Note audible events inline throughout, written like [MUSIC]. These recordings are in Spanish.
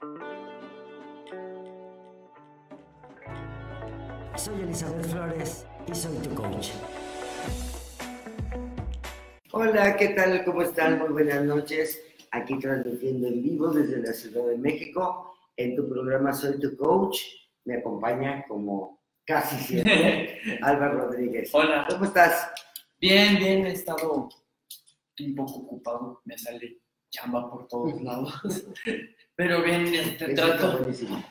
Soy Elizabeth Flores y soy tu coach. Hola, ¿qué tal? ¿Cómo están? Muy buenas noches. Aquí transmitiendo en vivo desde la Ciudad de México. En tu programa Soy tu coach. Me acompaña como casi siempre [LAUGHS] Álvaro Rodríguez. Hola. ¿Cómo estás? Bien, bien, he estado un poco ocupado, me sale chamba por todos lados. [LAUGHS] Pero bien, este, trato,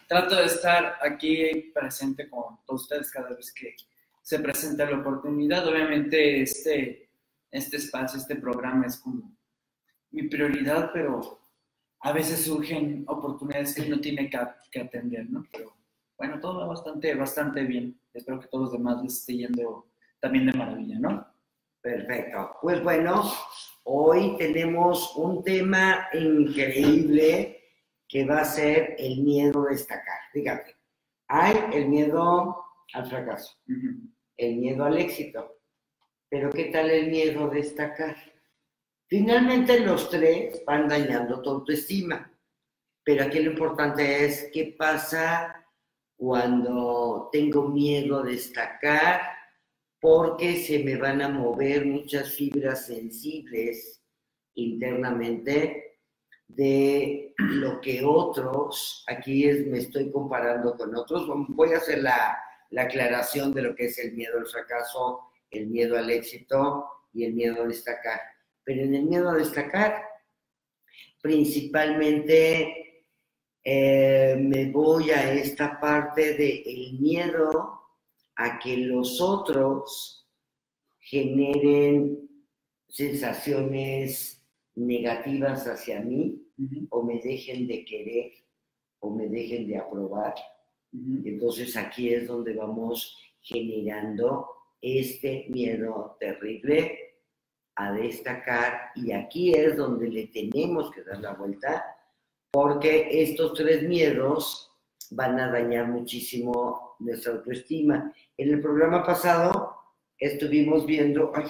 trato de estar aquí presente con todos ustedes cada vez que se presenta la oportunidad. Obviamente este, este espacio, este programa es como mi prioridad, pero a veces surgen oportunidades que uno tiene que, que atender, ¿no? Pero bueno, todo va bastante, bastante bien. Espero que todos los demás les esté yendo también de maravilla, ¿no? Perfecto. Pues bueno, hoy tenemos un tema increíble que va a ser el miedo a destacar. Fíjate, hay el miedo al fracaso, Ujú. el miedo al éxito, pero ¿qué tal el miedo a destacar? Finalmente los tres van dañando tu autoestima, pero aquí lo importante es qué pasa cuando tengo miedo a destacar porque se me van a mover muchas fibras sensibles internamente de lo que otros, aquí es, me estoy comparando con otros, voy a hacer la, la aclaración de lo que es el miedo al fracaso, el miedo al éxito y el miedo a destacar. Pero en el miedo a destacar, principalmente eh, me voy a esta parte del el miedo a que los otros generen sensaciones negativas hacia mí o me dejen de querer o me dejen de aprobar. Entonces aquí es donde vamos generando este miedo terrible a destacar y aquí es donde le tenemos que dar la vuelta porque estos tres miedos van a dañar muchísimo nuestra autoestima. En el programa pasado estuvimos viendo, ay,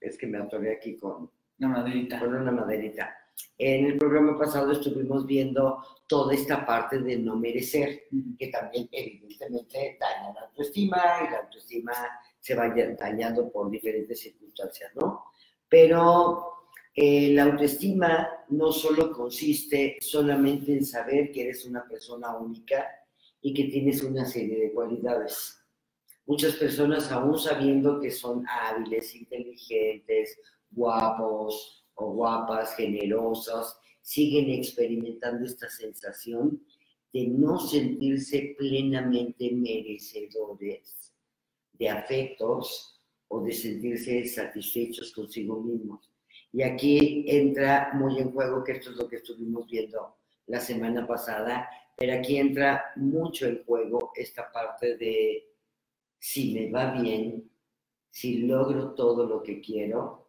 es que me atoré aquí con, Una maderita. con una maderita. En el programa pasado estuvimos viendo toda esta parte de no merecer, que también evidentemente daña la autoestima y la autoestima se va dañando por diferentes circunstancias, ¿no? Pero eh, la autoestima no solo consiste solamente en saber que eres una persona única y que tienes una serie de cualidades. Muchas personas, aún sabiendo que son hábiles, inteligentes, guapos o guapas, generosas, siguen experimentando esta sensación de no sentirse plenamente merecedores de afectos o de sentirse satisfechos consigo mismos. Y aquí entra muy en juego, que esto es lo que estuvimos viendo la semana pasada, pero aquí entra mucho en juego esta parte de si me va bien, si logro todo lo que quiero,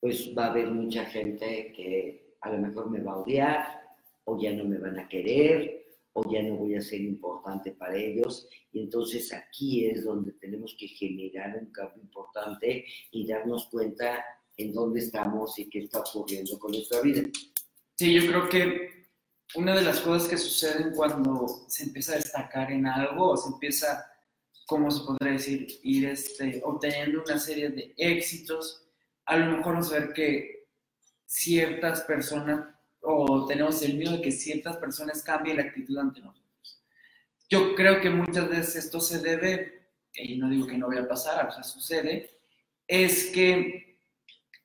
pues va a haber mucha gente que a lo mejor me va a odiar o ya no me van a querer o ya no voy a ser importante para ellos. Y entonces aquí es donde tenemos que generar un cambio importante y darnos cuenta en dónde estamos y qué está ocurriendo con nuestra vida. Sí, yo creo que una de las cosas que suceden cuando se empieza a destacar en algo o se empieza, ¿cómo se podría decir? Ir este, obteniendo una serie de éxitos, a lo mejor vamos a ver que ciertas personas o tenemos el miedo de que ciertas personas cambien la actitud ante nosotros. Yo creo que muchas veces esto se debe, y no digo que no vaya a pasar, o sea, sucede, es que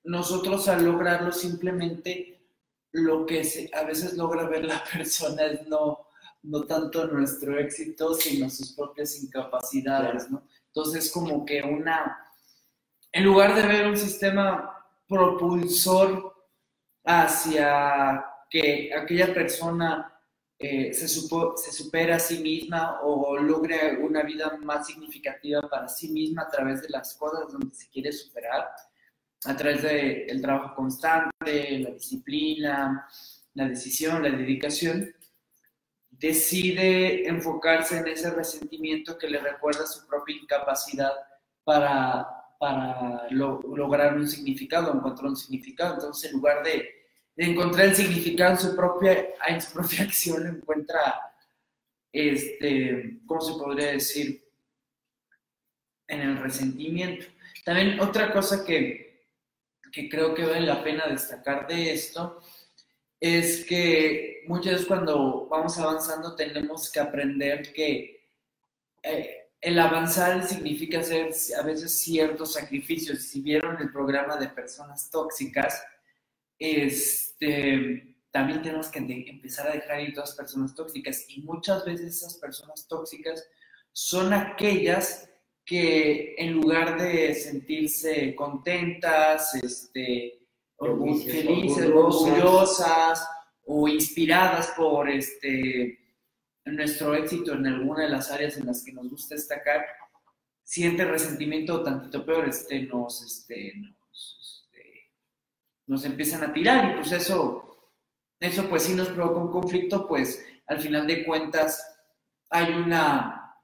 nosotros al lograrlo simplemente lo que se- a veces logra ver la [LAUGHS] persona es no, no tanto nuestro éxito, sino sus propias incapacidades, ¿no? Entonces, como que una, en lugar de ver un sistema propulsor hacia que aquella persona eh, se, supo- se supera a sí misma o logre una vida más significativa para sí misma a través de las cosas donde se quiere superar, a través del trabajo constante, la disciplina, la decisión, la dedicación, decide enfocarse en ese resentimiento que le recuerda su propia incapacidad para, para lo- lograr un significado, encontrar un significado. Entonces, en lugar de encontrar el significado en su propia, en su propia [LAUGHS] acción, encuentra, este, ¿cómo se podría decir? En el resentimiento. También otra cosa que, que creo que vale la pena destacar de esto es que muchas veces cuando vamos avanzando tenemos que aprender que eh, el avanzar significa hacer a veces ciertos sacrificios. Si vieron el programa de personas tóxicas, este, también tenemos que empezar a dejar ir todas las personas tóxicas. Y muchas veces esas personas tóxicas son aquellas que en lugar de sentirse contentas, este, felices, orgullosas o inspiradas por este, nuestro éxito en alguna de las áreas en las que nos gusta destacar, siente resentimiento o tantito peor, este, nos, este, nos, este, nos empiezan a tirar y pues eso, eso pues sí nos provoca un conflicto, pues al final de cuentas hay una,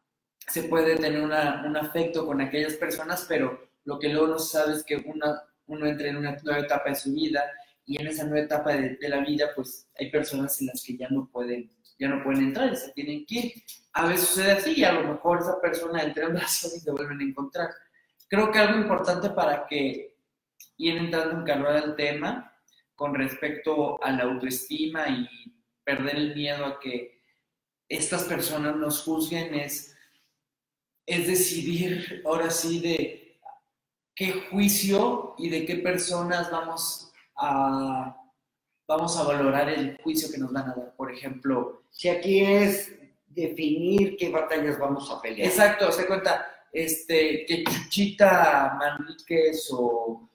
se puede tener una, un afecto con aquellas personas, pero lo que luego no se sabe es que una, uno entra en una nueva etapa de su vida y en esa nueva etapa de la vida pues hay personas en las que ya no pueden ya no pueden entrar, se tienen que ir. A veces sucede así y a lo mejor esa persona entra en razón y se vuelven a encontrar. Creo que algo importante para que ir entrando en calor al tema con respecto a la autoestima y perder el miedo a que estas personas nos juzguen es, es decidir ahora sí de qué juicio y de qué personas vamos a vamos a valorar el juicio que nos van a dar. Por ejemplo, si aquí es definir qué batallas vamos a pelear. Exacto, se cuenta, este, que Chuchita Manríquez o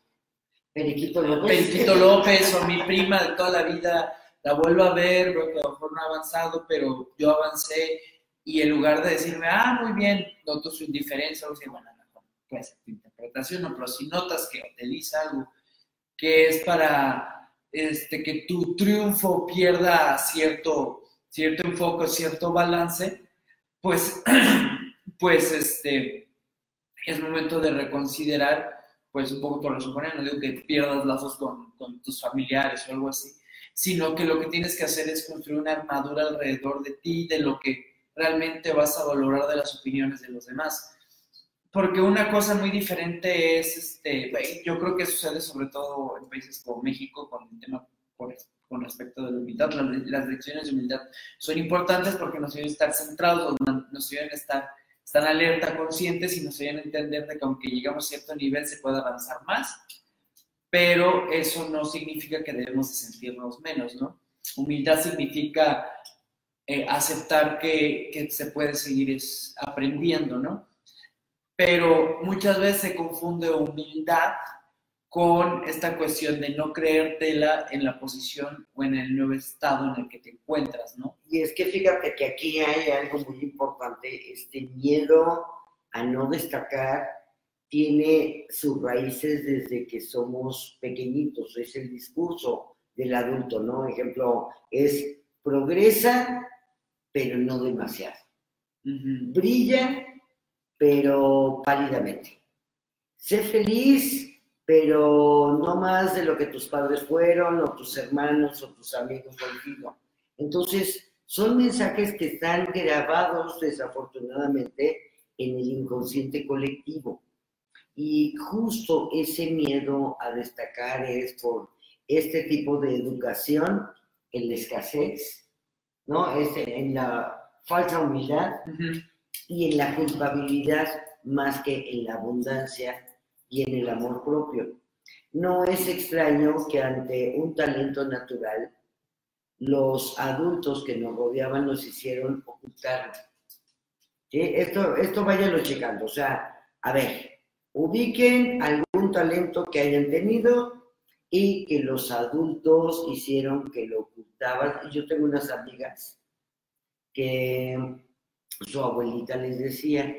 Periquito López. Periquito [LAUGHS] López o mi prima de toda la vida la vuelvo a ver, que a lo mejor no ha avanzado, pero yo avancé y en lugar de decirme, ah, muy bien, noto su indiferencia, o sea, bueno, pues tu interpretación, no, pero si notas que utiliza algo que es para este, que tu triunfo pierda cierto, cierto enfoque, cierto balance, pues, [CLEARS THROAT] pues este, es momento de reconsiderar, pues un poco por lo suponer, no digo que pierdas lazos con, con tus familiares o algo así, sino que lo que tienes que hacer es construir una armadura alrededor de ti, de lo que realmente vas a valorar de las opiniones de los demás porque una cosa muy diferente es, este, yo creo que sucede sobre todo en países como México con el tema con respecto de la humildad. Las, lecciones de humildad son importantes porque nos ayudan a estar centrados, nos ayudan a estar, estar alerta, conscientes y nos ayudan a entender de que aunque llegamos a cierto nivel se puede avanzar más, pero eso no significa que debemos de sentirnos menos, ¿no? Humildad significa eh, aceptar que, que, se puede seguir aprendiendo, ¿no? Pero muchas veces se confunde humildad con esta cuestión de no creértela en la posición o en el nuevo estado en el que te encuentras, ¿no? Y es que fíjate que aquí hay algo muy importante, este miedo a no destacar tiene sus raíces desde que somos pequeñitos, es el discurso del adulto, ¿no? Ejemplo, es progresa, pero no demasiado. Brilla, pero pálidamente. Sé feliz, pero no más de lo que tus padres fueron, o tus hermanos, o tus amigos contigo. Entonces, son mensajes que están grabados desafortunadamente en el inconsciente colectivo. Y justo ese miedo a destacar es por este tipo de educación en la escasez, ¿no? Es en la falsa humildad y en la culpabilidad más que en la abundancia y en el amor propio. No es extraño que ante un talento natural, los adultos que nos rodeaban nos hicieron ocultarlo. Esto, esto váyanlo checando. O sea, a ver, ubiquen algún talento que hayan tenido y que los adultos hicieron que lo ocultaban. Yo tengo unas amigas que su abuelita les decía,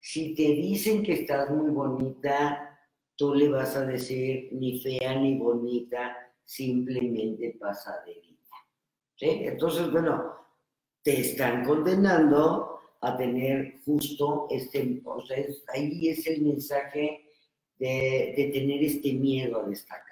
si te dicen que estás muy bonita, tú le vas a decir ni fea ni bonita, simplemente pasaderita. ¿Sí? Entonces, bueno, te están condenando a tener justo este, o sea, ahí es el mensaje de, de tener este miedo a destacar.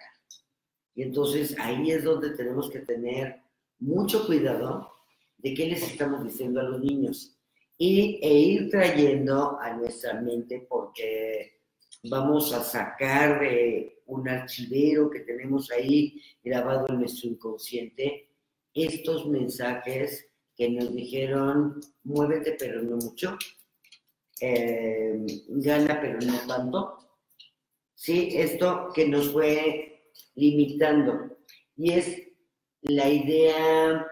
Y entonces ahí es donde tenemos que tener mucho cuidado de qué les estamos diciendo a los niños y, e ir trayendo a nuestra mente porque vamos a sacar de un archivero que tenemos ahí grabado en nuestro inconsciente estos mensajes que nos dijeron, muévete pero no mucho, eh, gana pero no tanto. Sí, esto que nos fue limitando. Y es la idea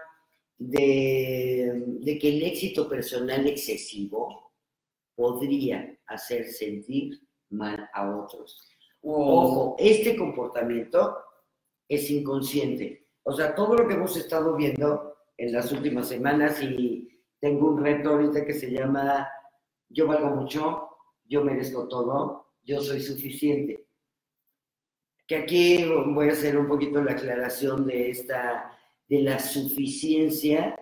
de, que el éxito personal excesivo podría hacer sentir mal a otros. Ojo, este comportamiento es inconsciente. O sea, todo lo que hemos estado viendo en las últimas semanas y tengo un reto ahorita que se llama yo valgo mucho, yo merezco todo, yo soy suficiente. Que aquí voy a hacer un poquito la aclaración de esta, de la suficiencia,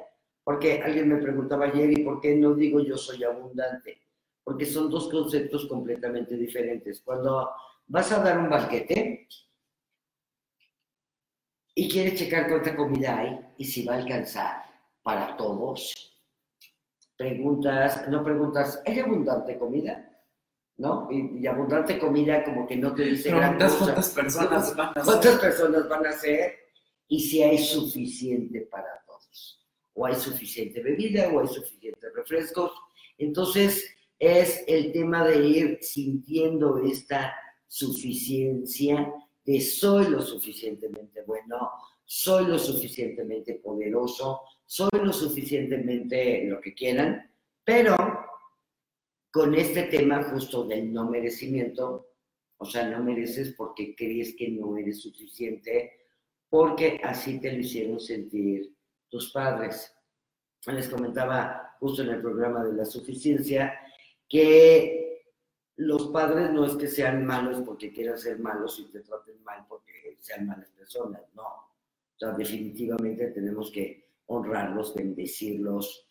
porque alguien me preguntaba ayer, ¿y por qué no digo yo soy abundante? Porque son dos conceptos completamente diferentes. Cuando vas a dar un banquete y quieres checar cuánta comida hay y si va a alcanzar para todos, preguntas, no preguntas, ¿hay abundante comida? ¿No? Y, abundante comida como que no te dice Preguntas cuántas personas van a ser. ¿Cuántas personas van a ser? Y si hay suficiente para todos. O hay suficiente bebida, o hay suficientes refrescos. Entonces, es el tema de ir sintiendo esta suficiencia de soy lo suficientemente bueno, soy lo suficientemente poderoso, soy lo suficientemente lo que quieran, pero con este tema justo del no merecimiento, o sea, no mereces porque crees que no eres suficiente, porque así te lo hicieron sentir tus padres. Les comentaba justo en el programa de la suficiencia que los padres no es que sean malos porque quieran ser malos y te traten mal porque sean malas personas, no. O sea, definitivamente tenemos que honrarlos, bendecirlos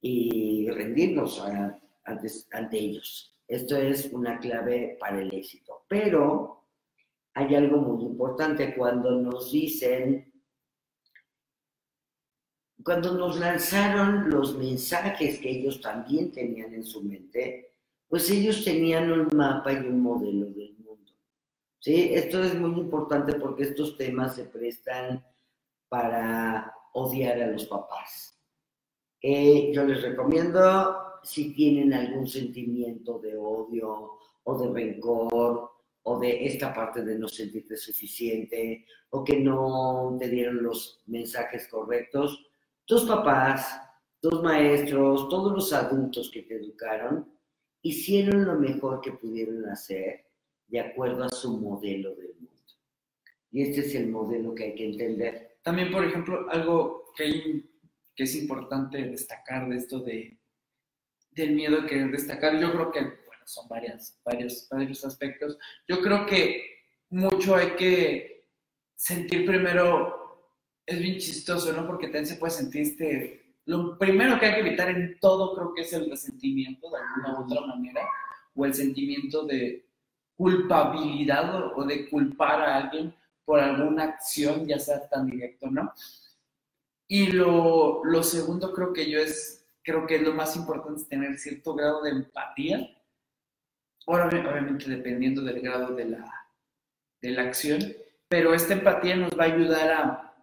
y rendirnos ante, ellos. Esto es una clave para el éxito. Pero hay algo muy importante cuando nos dicen, cuando nos lanzaron los mensajes que ellos también tenían en su mente, pues ellos tenían un mapa y un modelo del mundo. ¿Sí? Esto es muy importante porque estos temas se prestan para odiar a los papás. Eh, yo les recomiendo, si tienen algún sentimiento de odio o de rencor o de esta parte de no sentirte suficiente o que no te dieron los mensajes correctos, tus papás, tus maestros, todos los adultos que te educaron, hicieron lo mejor que pudieron hacer de acuerdo a su modelo del mundo. Y este es el modelo que hay que entender. También, por ejemplo, algo que, que es importante destacar de esto de, del miedo que destacar, yo creo que, son varias, varios, varios aspectos. Yo creo que mucho hay que sentir primero, es bien chistoso, ¿no? Porque también se puede sentir este, lo primero que hay que evitar en todo creo que es el resentimiento de alguna u otra manera, o el sentimiento de culpabilidad o de culpar a alguien por alguna acción, ya sea tan directo, ¿no? Y lo, lo segundo creo que yo es, creo que es lo más importante, tener cierto grado de empatía. Ahora, obviamente dependiendo del grado de la, de la acción, pero esta empatía nos va a ayudar a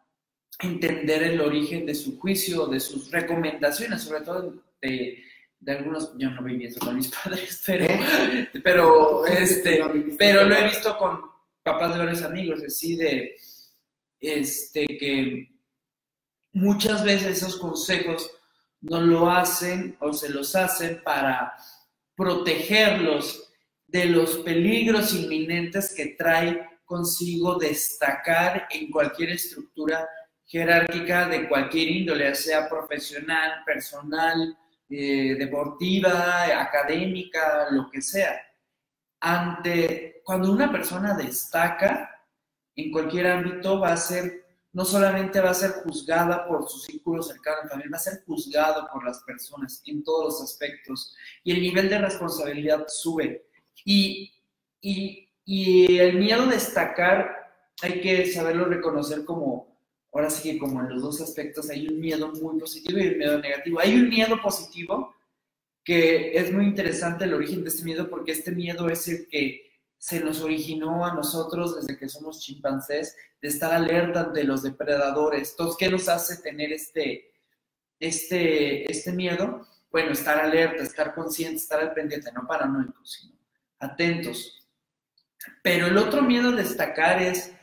entender el origen de su juicio, de sus recomendaciones, sobre todo de, de algunos, yo no viví eso con mis [LAUGHS] padres, pero, pero, este, pero lo he visto con, papás de varios amigos, así de este, que muchas veces esos consejos no lo hacen o se los hacen para protegerlos de los peligros inminentes que trae consigo destacar en cualquier estructura jerárquica de cualquier índole, sea profesional, personal, eh, deportiva, académica, lo que sea. Ante cuando una persona destaca en cualquier ámbito, va a ser, no solamente va a ser juzgada por su círculo cercano, también va a ser juzgado por las personas en todos los aspectos. Y el nivel de responsabilidad sube. Y, y, y el miedo a destacar hay que saberlo reconocer como, ahora sí que como en los dos aspectos hay un miedo muy positivo y un miedo negativo. Hay un miedo positivo que es muy interesante el origen de este miedo porque este miedo es el que se nos originó a nosotros desde que somos chimpancés, de estar alerta de los depredadores. Entonces, ¿qué nos hace tener este, este, este miedo? Bueno, estar alerta, estar consciente, estar al pendiente, no paranoicos, sino atentos. Pero el otro miedo a destacar es,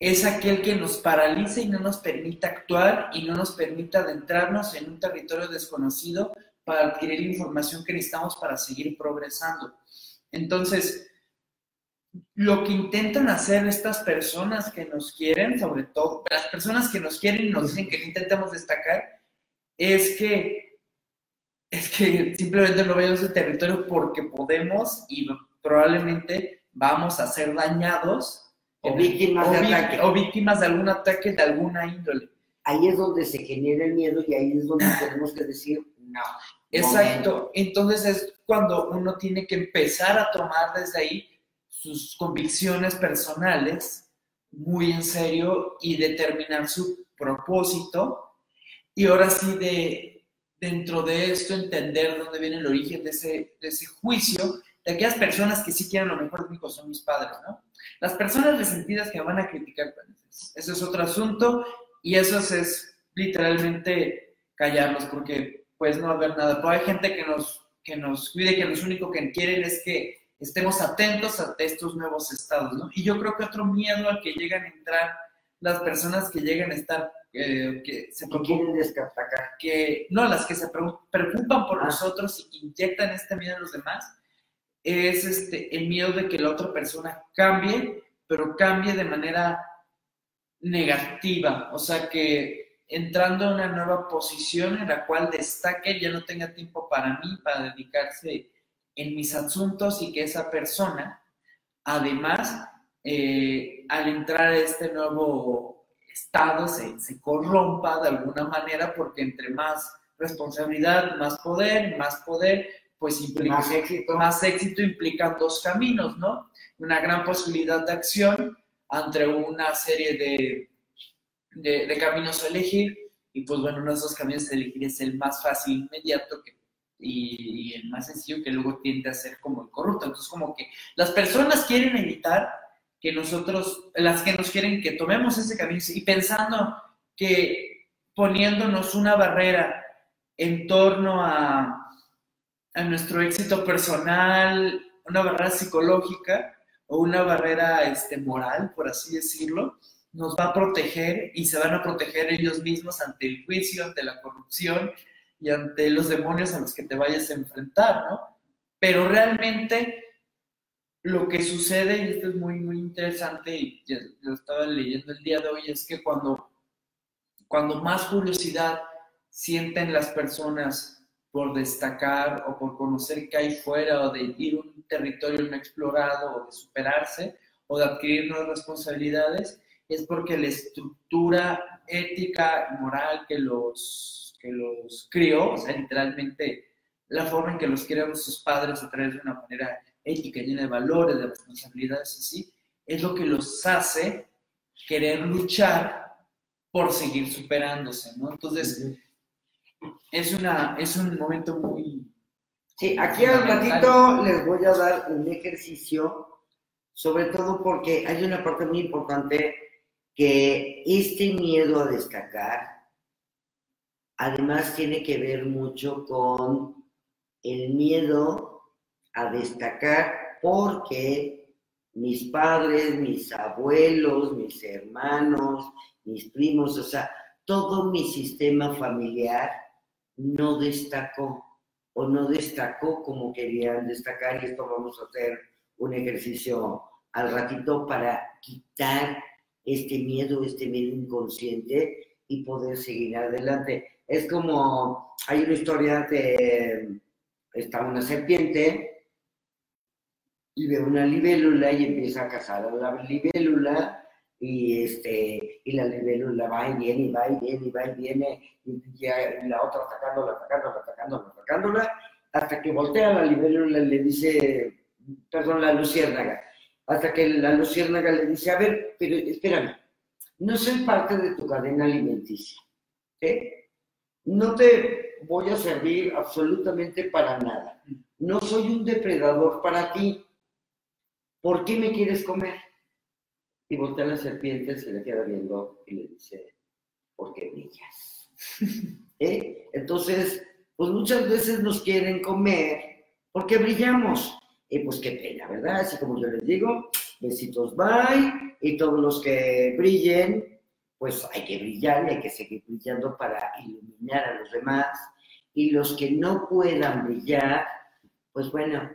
es aquel que nos paraliza y no nos permite actuar y no nos permite adentrarnos en un territorio desconocido para adquirir información que necesitamos para seguir progresando. Entonces, lo que intentan hacer estas personas que nos quieren, sobre todo las personas que nos quieren y nos dicen que intentemos destacar, es que, es que simplemente no veamos el territorio porque podemos y probablemente vamos a ser dañados o víctimas de ataque. O víctimas de algún ataque de alguna índole. Ahí es donde se genera el miedo y ahí es donde [LAUGHS] tenemos que decir no. Exacto. Entonces es cuando uno tiene que empezar a tomar desde ahí sus convicciones personales muy en serio y determinar su propósito. Y ahora sí, de, dentro de esto, entender dónde viene el origen de ese, de ese juicio de aquellas personas que sí quieren lo mejor de mí, son mis padres, ¿no? Las personas resentidas que van a criticar, pues, eso es otro asunto y eso es, literalmente callarlos porque pues no va a haber nada. Pero hay gente que nos, que nos cuide, que lo único que quieren es que estemos atentos a estos nuevos estados, ¿no? Y yo creo que otro miedo al que llegan a entrar las personas que llegan a estar, eh, que se preocupan, que no, las que se preocupan por ah. nosotros y inyectan este miedo a los demás, es este, el miedo de que la otra persona cambie, pero cambie de manera negativa, o sea que entrando a una nueva posición en la cual destaque, ya no tenga tiempo para mí, para dedicarse en mis asuntos y que esa persona, además, eh, al entrar a este nuevo estado, se, se, corrompa de alguna manera porque entre más responsabilidad, más poder, más poder, pues implica más éxito. más éxito implican dos caminos, ¿no? Una gran posibilidad de acción entre una serie de, de, de caminos a elegir y pues bueno, uno de esos caminos a elegir es el más fácil, inmediato, que y, el más sencillo que luego tiende a ser como el corrupto. Entonces, como que las personas quieren evitar que nosotros, las que nos quieren que tomemos ese camino y pensando que poniéndonos una barrera en torno a, a nuestro éxito personal, una barrera psicológica o una barrera este, moral, por así decirlo, nos va a proteger y se van a proteger ellos mismos ante el juicio, ante la corrupción y ante los demonios a los que te vayas a enfrentar, ¿no? Pero realmente lo que sucede, y esto es muy, muy interesante, y lo estaba leyendo el día de hoy, es que cuando, cuando más curiosidad sienten las personas por destacar o por conocer qué hay fuera o de ir a un territorio no explorado o de superarse o de adquirir nuevas responsabilidades, es porque la estructura ética, moral que los que los crió, o sea, literalmente la forma en que los criaron sus padres a través de una manera ética, llena de valores, de responsabilidades, así, es lo que los hace querer luchar por seguir superándose, ¿no? Entonces, es, una, es un momento muy... Sí, aquí al ratito les voy a dar un ejercicio, sobre todo porque hay una parte muy importante que este miedo a destacar Además tiene que ver mucho con el miedo a destacar porque mis padres, mis abuelos, mis hermanos, mis primos, o sea, todo mi sistema familiar no destacó o no destacó como querían destacar y esto vamos a hacer un ejercicio al ratito para quitar este miedo, este miedo inconsciente y poder seguir adelante. Es como, hay una historia de, está una serpiente y ve una libélula y empieza a cazar a la libélula y, este, y la libélula va y viene y va y viene y va y viene y, la otra atacándola, atacándola, atacándola, atacándola, hasta que voltea la libélula y le dice, perdón, la luciérnaga, hasta que la luciérnaga le dice, a ver, pero espérame, no soy parte de tu cadena alimenticia, ¿eh? No te voy a servir absolutamente para nada. No soy un depredador para ti. ¿Por qué me quieres comer? Y voltea la serpiente, se le queda viendo y le dice, porque brillas. [LAUGHS] ¿Eh? Entonces, pues muchas veces nos quieren comer porque brillamos. Y pues qué pena, ¿verdad? Así como yo les digo, besitos bye, y todos los que brillen, pues hay que brillar y hay que seguir brillando para iluminar a los demás. Y los que no puedan brillar, pues bueno,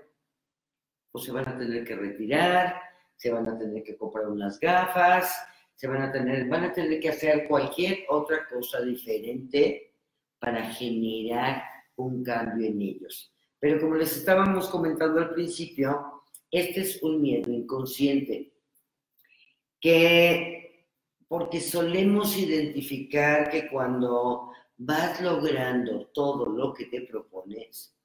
se van a tener que retirar, se van a tener que comprar unas gafas, se van a tener, van a tener que hacer cualquier otra cosa diferente para generar un cambio en ellos. Pero como les estábamos comentando al principio, este es un miedo inconsciente que porque solemos identificar que cuando vas logrando todo lo que te propones,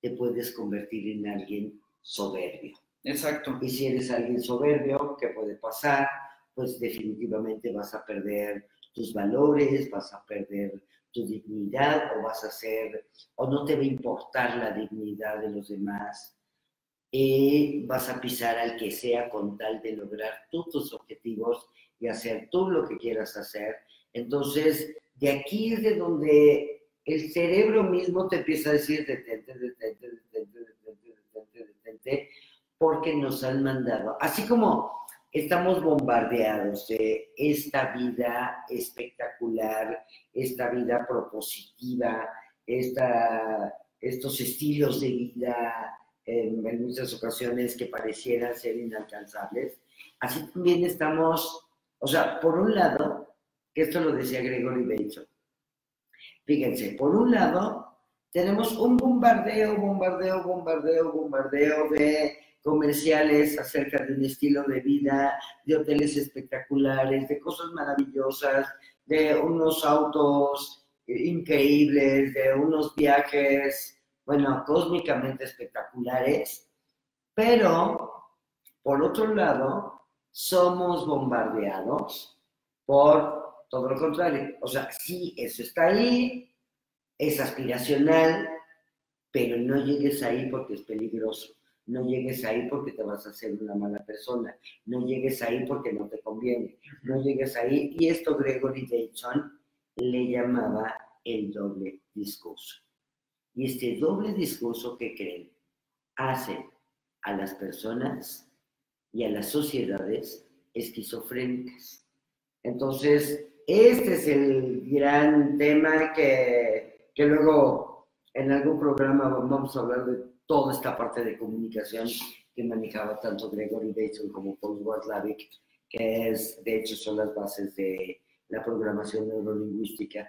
te puedes convertir en alguien soberbio. Exacto. Y si eres alguien soberbio, ¿qué puede pasar? Pues definitivamente vas a perder tus valores, vas a perder tu dignidad o vas a ser, o no te va a importar la dignidad de los demás. Y vas a pisar al que sea con tal de lograr tú tus objetivos y hacer tú lo que quieras hacer. Entonces, de aquí es de donde el cerebro mismo te empieza a decir detente, detente, detente, porque nos han mandado. Así como estamos bombardeados de esta vida espectacular, esta vida propositiva, esta, estos estilos de vida en, en muchas ocasiones que parecieran ser inalcanzables. Así también estamos, o sea, por un lado, que esto lo decía Gregory Bateson, fíjense, por un lado, tenemos un bombardeo, bombardeo, bombardeo, bombardeo de comerciales acerca de un estilo de vida, de hoteles espectaculares, de cosas maravillosas, de unos autos increíbles, de unos viajes, bueno, cósmicamente espectaculares, pero por otro lado, somos bombardeados por todo lo contrario. O sea, sí, eso está ahí, es aspiracional, pero no llegues ahí porque es peligroso. No llegues ahí porque te vas a hacer una mala persona. No llegues ahí porque no te conviene. No llegues ahí. Y esto Gregory Dayton le llamaba el doble discurso. Y este doble discurso que creen hace a las personas y a las sociedades esquizofrénicas. Entonces, este es el gran tema que, que luego en algún programa vamos a hablar de toda esta parte de comunicación que manejaba tanto Gregory Bateson como Paul Watzlawick, que es, de hecho, son las bases de la programación neurolingüística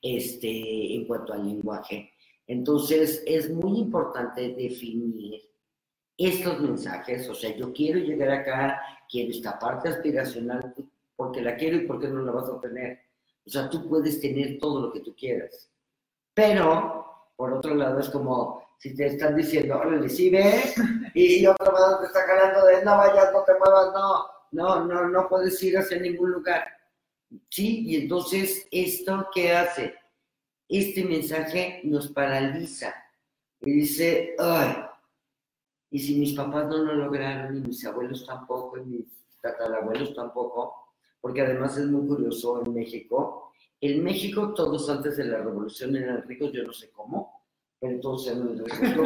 este, en cuanto al lenguaje. Entonces, es muy importante definir estos mensajes, o sea, yo quiero llegar acá, quiero esta parte aspiracional, porque la quiero y porque no la vas a obtener. O sea, tú puedes tener todo lo que tú quieras. Pero, por otro lado, es como si te están diciendo, órale, sí ve, y otro lado te está calando de no vayas, no te muevas, no, no, no, no puedes ir hacia ningún lugar. Sí, y entonces, ¿esto qué hace? Este mensaje nos paraliza y dice, ay, y si mis papás no lo lograron, y mis abuelos tampoco, y mis tatarabuelos tampoco, porque además es muy curioso en México, en México todos antes de la revolución eran ricos, yo no sé cómo, entonces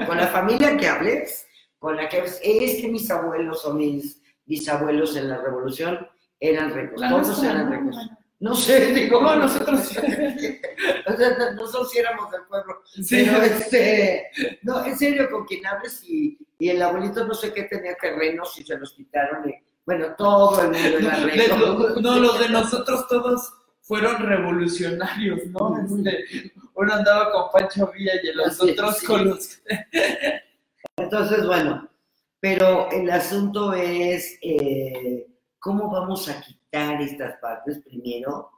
con la familia que hables, con la que es que mis abuelos o mis bisabuelos en la revolución eran ricos, todos eran ricos. No sé, [LAUGHS] digo, No, nosotros [LAUGHS] o sea, nosotros sí éramos del pueblo. Sí. Pero este, no, en serio, con quien hables y, y el abuelito no sé qué tenía terrenos y se los quitaron. Y, bueno, todo el mundo era [LAUGHS] rico. no, los de nosotros todos fueron revolucionarios, ¿no? Este, uno andaba con Pancho Villa y los Así otros sí. con los... [LAUGHS] Entonces, bueno, pero el asunto es eh, cómo vamos a quitar estas partes. Primero,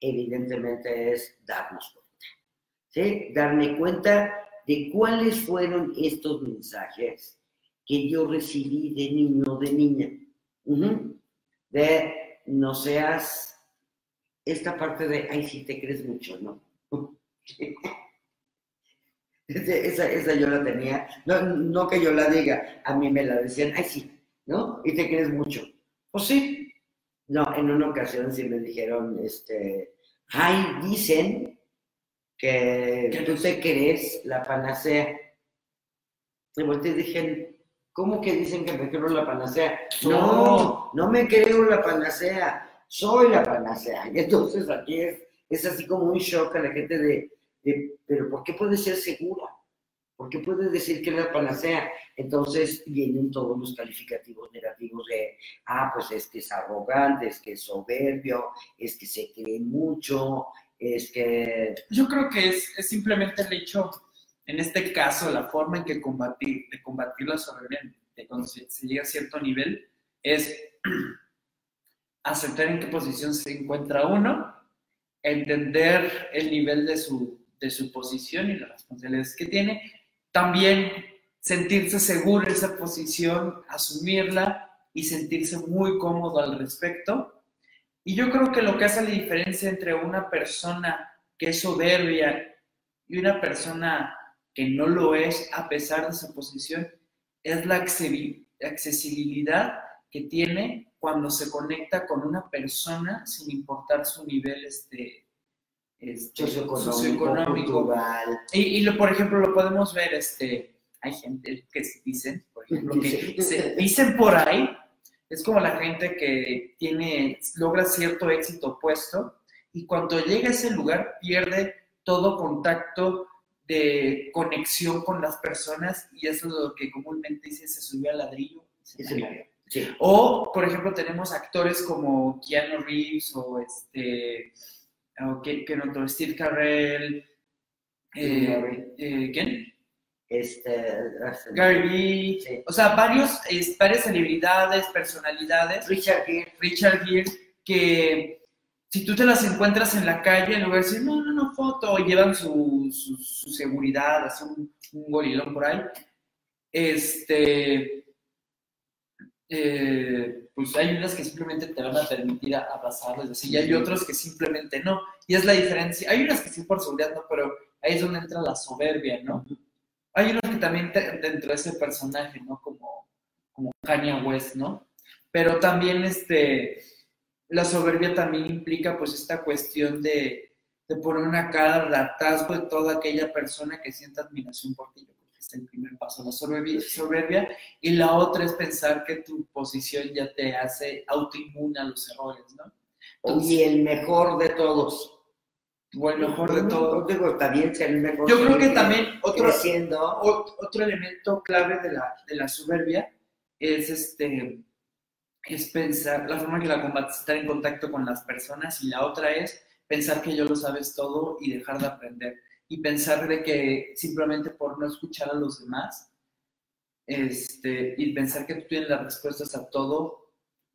evidentemente, es darnos cuenta. ¿sí? Darme cuenta de cuáles fueron estos mensajes que yo recibí de niño, de niña. De no seas esta parte de, ay, sí te crees mucho, ¿no? [LAUGHS] esa, esa yo la tenía, no, no que yo la diga, a mí me la decían, ay, sí, ¿no? Y te crees mucho. Pues sí. No, en una ocasión sí me dijeron, este, ay, dicen que ¿Qué tú te crees la panacea. Y volteé y dije, ¿cómo que dicen que me creo la panacea? No, no me creo la panacea, soy la panacea. [LAUGHS] Y entonces aquí es, así como un shock a la gente de, de, pero ¿por qué puede ser segura? ¿Por qué puede decir que es la panacea? Entonces vienen todos los calificativos negativos de, ah, pues es que es arrogante, es que es soberbio, es que se cree mucho, es que... Yo creo que es, es simplemente el hecho, en este caso, la forma en que combatir, de combatir la soberbia, de cuando se llega a cierto nivel, es [CLEARS THROAT] aceptar en qué posición se encuentra uno, entender el nivel de su, de su posición y las responsabilidades que tiene, también sentirse seguro en esa posición, asumirla y sentirse muy cómodo al respecto. Y yo creo que lo que hace la diferencia entre una persona que es soberbia y una persona que no lo es a pesar de su posición es la accesibilidad que tiene cuando se conecta con una persona sin importar su nivel este, este, socioeconómico, socioeconómico. cultural. Y, y lo, por ejemplo, lo podemos ver, este, hay gente que dicen, por ejemplo, que [LAUGHS] se dicen por ahí, es como la gente que tiene, logra cierto éxito puesto y cuando llega a ese lugar pierde todo contacto de conexión con las personas y eso es lo que comúnmente dice, se subió al ladrillo. se Sí. O, por ejemplo, tenemos actores como Keanu Reeves o este, o otro, Steve Carell, eh, eh, ¿quién? Este, Gary Vee, Sí. o sea, varios, es- varias celebridades, personalidades, Richard Gere, Richard Gere, que si tú te las encuentras en la calle, en lugar de decir, no, no, no, foto, y llevan su, su, su seguridad, así un, un gorilón por ahí, este, eh, pues hay unas que simplemente te van a permitir a- abrazarles así, y hay otros que simplemente no, y es la diferencia, hay unas que sí por seguridad no, pero ahí es donde entra la soberbia, ¿no? Hay unos que también te- dentro de ese personaje, ¿no? Como, como Kanye West, ¿no? Pero también este, la soberbia también implica pues esta cuestión de, de poner una cara de hartazgo de toda aquella persona que sienta admiración por ti. Yo creo que es el primer paso, la soberbia. Y la otra es pensar que tu posición ya te hace autoinmune a los errores, ¿no? y el mejor de todos. O el mejor de todo. Digo, está bien ser el mejor. Yo creo que también otro, creciendo. Ot- otro elemento clave de la, de la soberbia es este es pensar, la forma en que la combates, estar en contacto con las personas y la otra es pensar que yo lo sabes todo y dejar de aprender y pensar de que simplemente por no escuchar a los demás este, y pensar que tú tienes las respuestas a todo,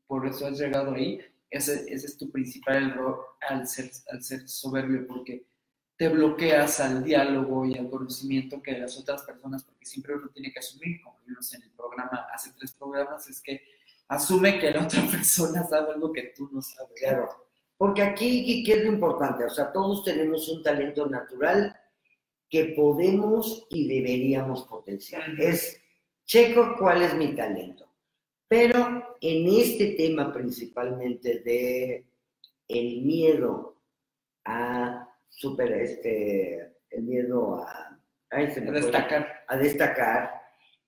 por eso has llegado ahí, ese, ese es tu principal error al ser, al ser soberbio porque te bloqueas al diálogo y al conocimiento que las otras personas, porque siempre uno tiene que asumir, como vimos en el programa, hace tres programas, es que asume que la otra [LAUGHS] persona sabe algo que tú no sabes. Claro. Porque aquí, ¿qué- ¿qué es lo importante? O sea, todos tenemos un talento natural que podemos y deberíamos potenciar. Es, checo cuál es mi talento. Pero en este tema principalmente de el miedo a super, este, el miedo a, ay, se me A destacar. a destacar,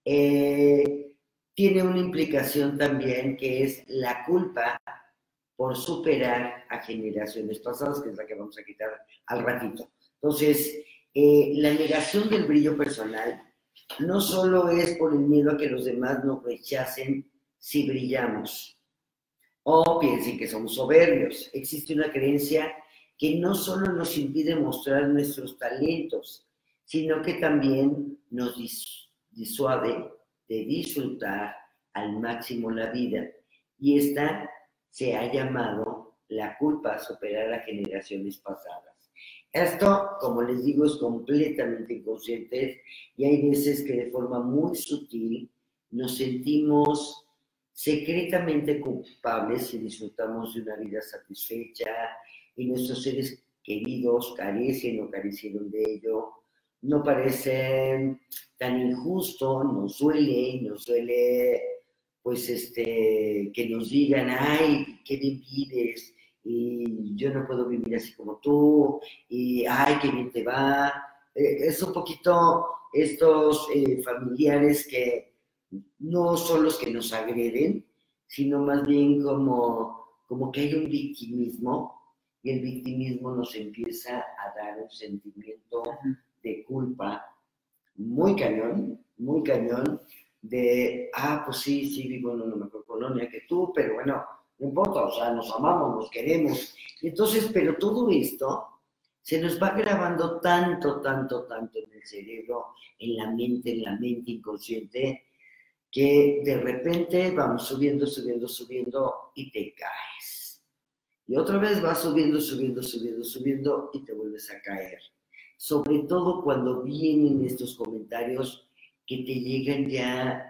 eh, tiene una implicación también que es la culpa por superar a generaciones pasadas, que es la que vamos a quitar al ratito. Entonces, eh, la negación del brillo personal no solo es por el miedo a que los demás nos rechacen si brillamos o piensen que somos soberbios. Existe una creencia que no solo nos impide mostrar nuestros talentos, sino que también nos dis- disuade de disfrutar al máximo la vida. Y esta se ha llamado la culpa a superar a generaciones pasadas. Esto, como les digo, es completamente inconsciente y hay veces que de forma muy sutil nos sentimos secretamente culpables y disfrutamos de una vida satisfecha y nuestros seres queridos carecen o carecieron de ello. No parece tan injusto, nos duele, nos duele pues este, que nos digan, ay, qué bien vives, y yo no puedo vivir así como tú, y ay, qué bien te va. Eh, es un poquito estos eh, familiares que no son los que nos agreden, sino más bien como, como que hay un victimismo y el victimismo nos empieza a dar un sentimiento de culpa muy cañón, muy cañón, de, ah, pues sí, sí, vivo en una mejor colonia que tú, pero bueno, no importa, o sea, nos amamos, nos queremos. Entonces, pero todo esto se nos va grabando tanto, tanto, tanto en el cerebro, en la mente, en la mente inconsciente, que de repente vamos subiendo, subiendo, subiendo y te caes. Y otra vez vas subiendo, subiendo, subiendo, subiendo y te vuelves a caer. Sobre todo cuando vienen estos comentarios que te llegan ya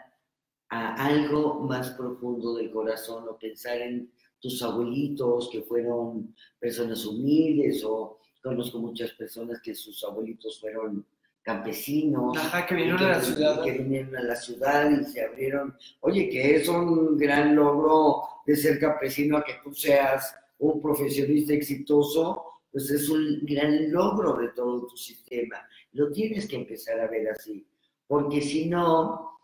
a algo más profundo del corazón o pensar en tus abuelitos que fueron personas humildes o conozco muchas personas que sus abuelitos fueron campesinos. que vinieron a la ciudad. Que vinieron a la ciudad y se abrieron. Oye, que es un gran logro de ser campesino a que tú seas un profesionista exitoso, pues es un gran logro de todo tu sistema. Lo tienes que empezar a ver así, porque si no,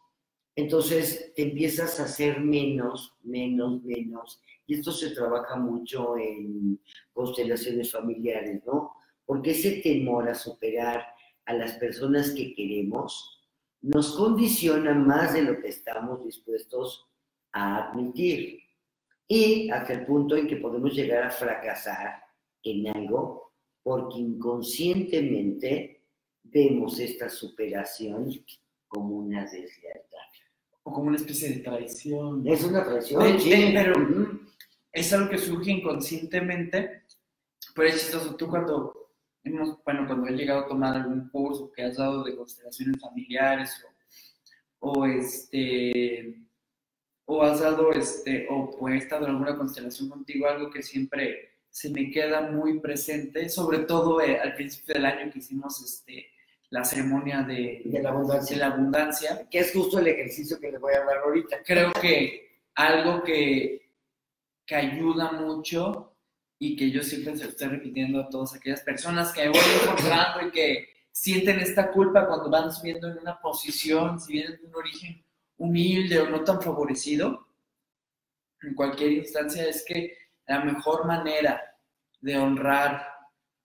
entonces te empiezas a hacer menos, menos, menos. Y esto se trabaja mucho en constelaciones familiares, ¿no? Porque ese temor a superar a las personas que queremos nos condiciona más de lo que estamos dispuestos a admitir. Y hasta el punto en que podemos llegar a fracasar en algo porque inconscientemente vemos esta superación como una deslealtad. O como una especie de traición. Es una traición, sí. Pero es algo que surge inconscientemente. Pero es chistoso, tú cuando bueno, cuando he llegado a tomar algún curso que has dado de constelaciones familiares o, este o has dado este o he estado en alguna constelación contigo algo que siempre se me queda muy presente sobre todo eh, al principio del año que hicimos este la ceremonia de, la abundancia. de la abundancia que es justo el ejercicio que les voy a dar ahorita creo que algo que que ayuda mucho y que yo siempre se lo estoy repitiendo a todas aquellas personas que voy encontrando y que sienten esta culpa cuando van subiendo en una posición, si vienen de un origen humilde o no tan favorecido, en cualquier instancia es que la mejor manera de honrar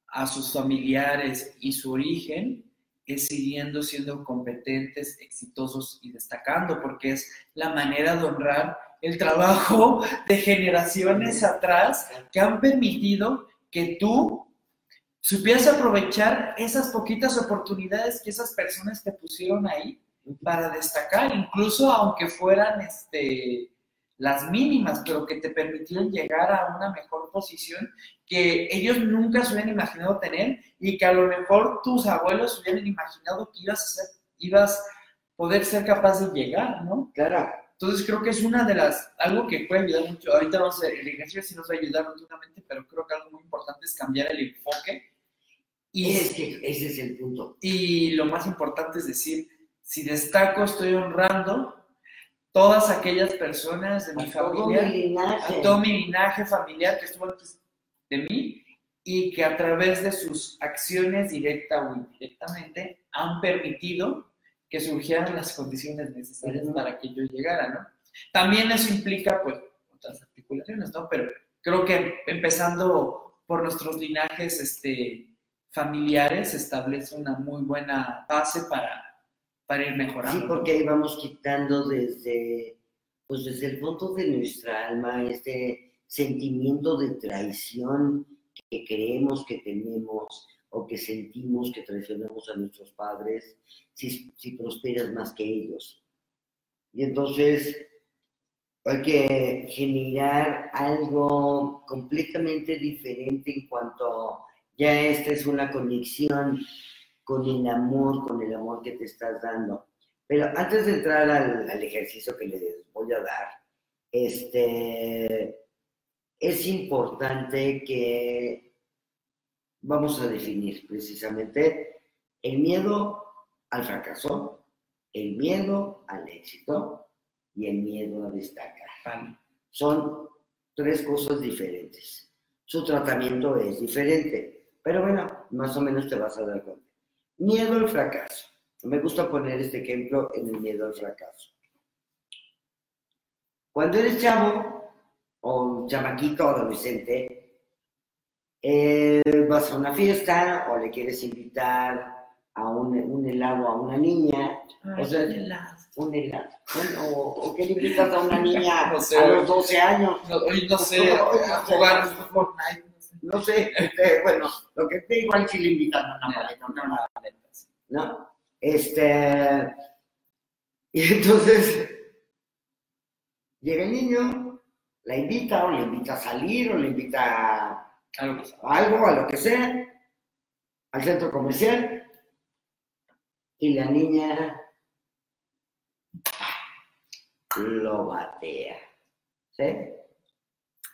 a sus familiares y su origen es siguiendo siendo competentes, exitosos y destacando, porque es la manera de honrar el trabajo [LAUGHS] de generaciones atrás que han permitido que tú supieras aprovechar esas poquitas oportunidades que esas personas te pusieron ahí para destacar, incluso aunque fueran este, las mínimas, pero que te permitieron llegar a una mejor posición que ellos nunca se hubieran imaginado tener y que a lo mejor tus abuelos hubieran imaginado que ibas a ser, ibas poder ser capaz de llegar, ¿no? Claro. Entonces creo que es una de las, algo que puede ayudar mucho, ahorita vamos a, el ejercicio sí nos va a ayudar rotundamente, pero creo que algo muy importante es cambiar el enfoque. Y es que ese es el punto. Y lo más importante es decir, si destaco, estoy honrando todas aquellas personas de mi familia, a todo mi linaje familiar que estuvo antes de mí y que a través de sus acciones directa o indirectamente han permitido que surgieran las condiciones necesarias para que yo llegara, ¿no? También eso implica, pues, otras articulaciones, ¿no? Pero creo que empezando por nuestros linajes este, familiares, establece una muy buena base para, para ir mejorando. Sí, porque ahí vamos quitando desde, pues desde el fondo de nuestra alma este sentimiento de traición que creemos que tenemos o que sentimos que traicionamos a nuestros padres si, si prosperas más que ellos. Y entonces hay que generar algo completamente diferente en cuanto ya esta es una conexión con el amor, con el amor que te estás dando. Pero antes de entrar al, al ejercicio que les voy a dar, este, es importante que vamos a definir precisamente el miedo al fracaso, el miedo al éxito y el miedo a destacar. Son tres cosas diferentes. Su tratamiento es diferente, pero bueno, más o menos te vas a dar cuenta. Miedo al fracaso. Me gusta poner este ejemplo en el miedo al fracaso. Cuando eres chavo o chamaquito adolescente, eh, vas a una fiesta o le quieres invitar a un, un helado a una niña, Ay, O sea, qué helado. un helado, bueno, o, o que le invitas a una niña [LAUGHS] No sé. a los 12 años, No, no sé, a jugar Fortnite. No sé. este, bueno, lo que te igual si le invitan a una paleta, No, una sí. ¿no? Este, y entonces llega el niño, la invita o le invita a salir o le invita a algo, a lo que sea, al centro comercial, y la niña lo batea. ¿Sí?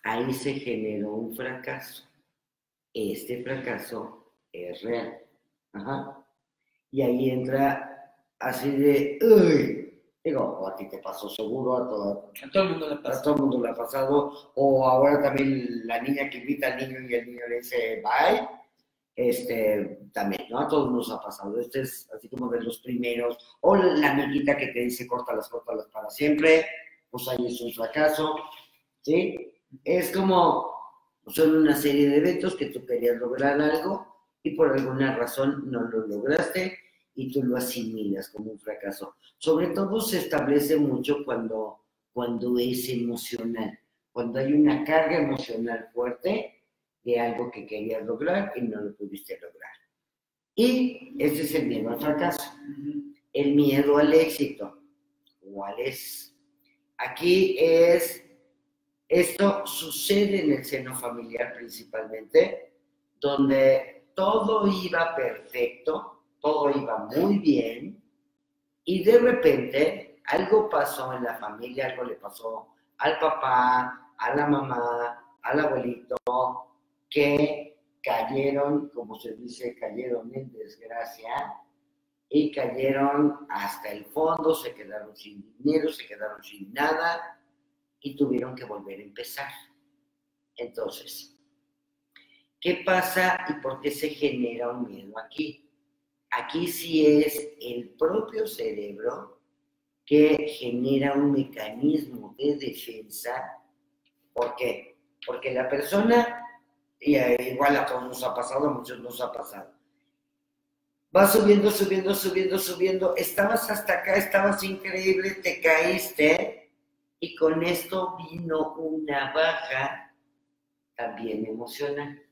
Ahí se generó un fracaso. Este fracaso es real. Ajá. Y ahí entra así de, uy, digo, a ti te pasó seguro, a todo, A todo el mundo le a todo el mundo le ha pasado, o ahora también la niña que invita al niño y el niño le dice bye, este, también, ¿no? A todos nos ha pasado, este es así como de los primeros, o la amiguita que te dice córtalas, córtalas para siempre, pues ahí es un fracaso, ¿sí? Es como, son una serie de eventos que tú querías lograr algo y por alguna razón no lo lograste y tú lo asimilas como un fracaso. Sobre todo se establece mucho cuando, cuando es emocional, cuando hay una carga emocional fuerte de algo que querías lograr y no lo pudiste lograr. Y ese es el miedo al fracaso. El miedo al éxito. ¿Cuál es? Aquí es, esto sucede en el seno familiar principalmente, donde todo iba perfecto, todo iba muy bien, y de repente algo pasó en la familia, algo le pasó al papá, a la mamá, al abuelito, que cayeron, como se dice, cayeron en desgracia y cayeron hasta el fondo, se quedaron sin dinero, se quedaron sin nada y tuvieron que volver a empezar. Entonces, ¿qué pasa y por qué se genera un miedo aquí? Aquí sí es el propio cerebro que genera un mecanismo de defensa. ¿Por qué? Porque la persona, y igual a todos nos ha pasado, a muchos nos ha pasado, va subiendo, subiendo, subiendo, subiendo, estabas hasta acá, estabas increíble, te caíste, y con esto vino una baja también emocional.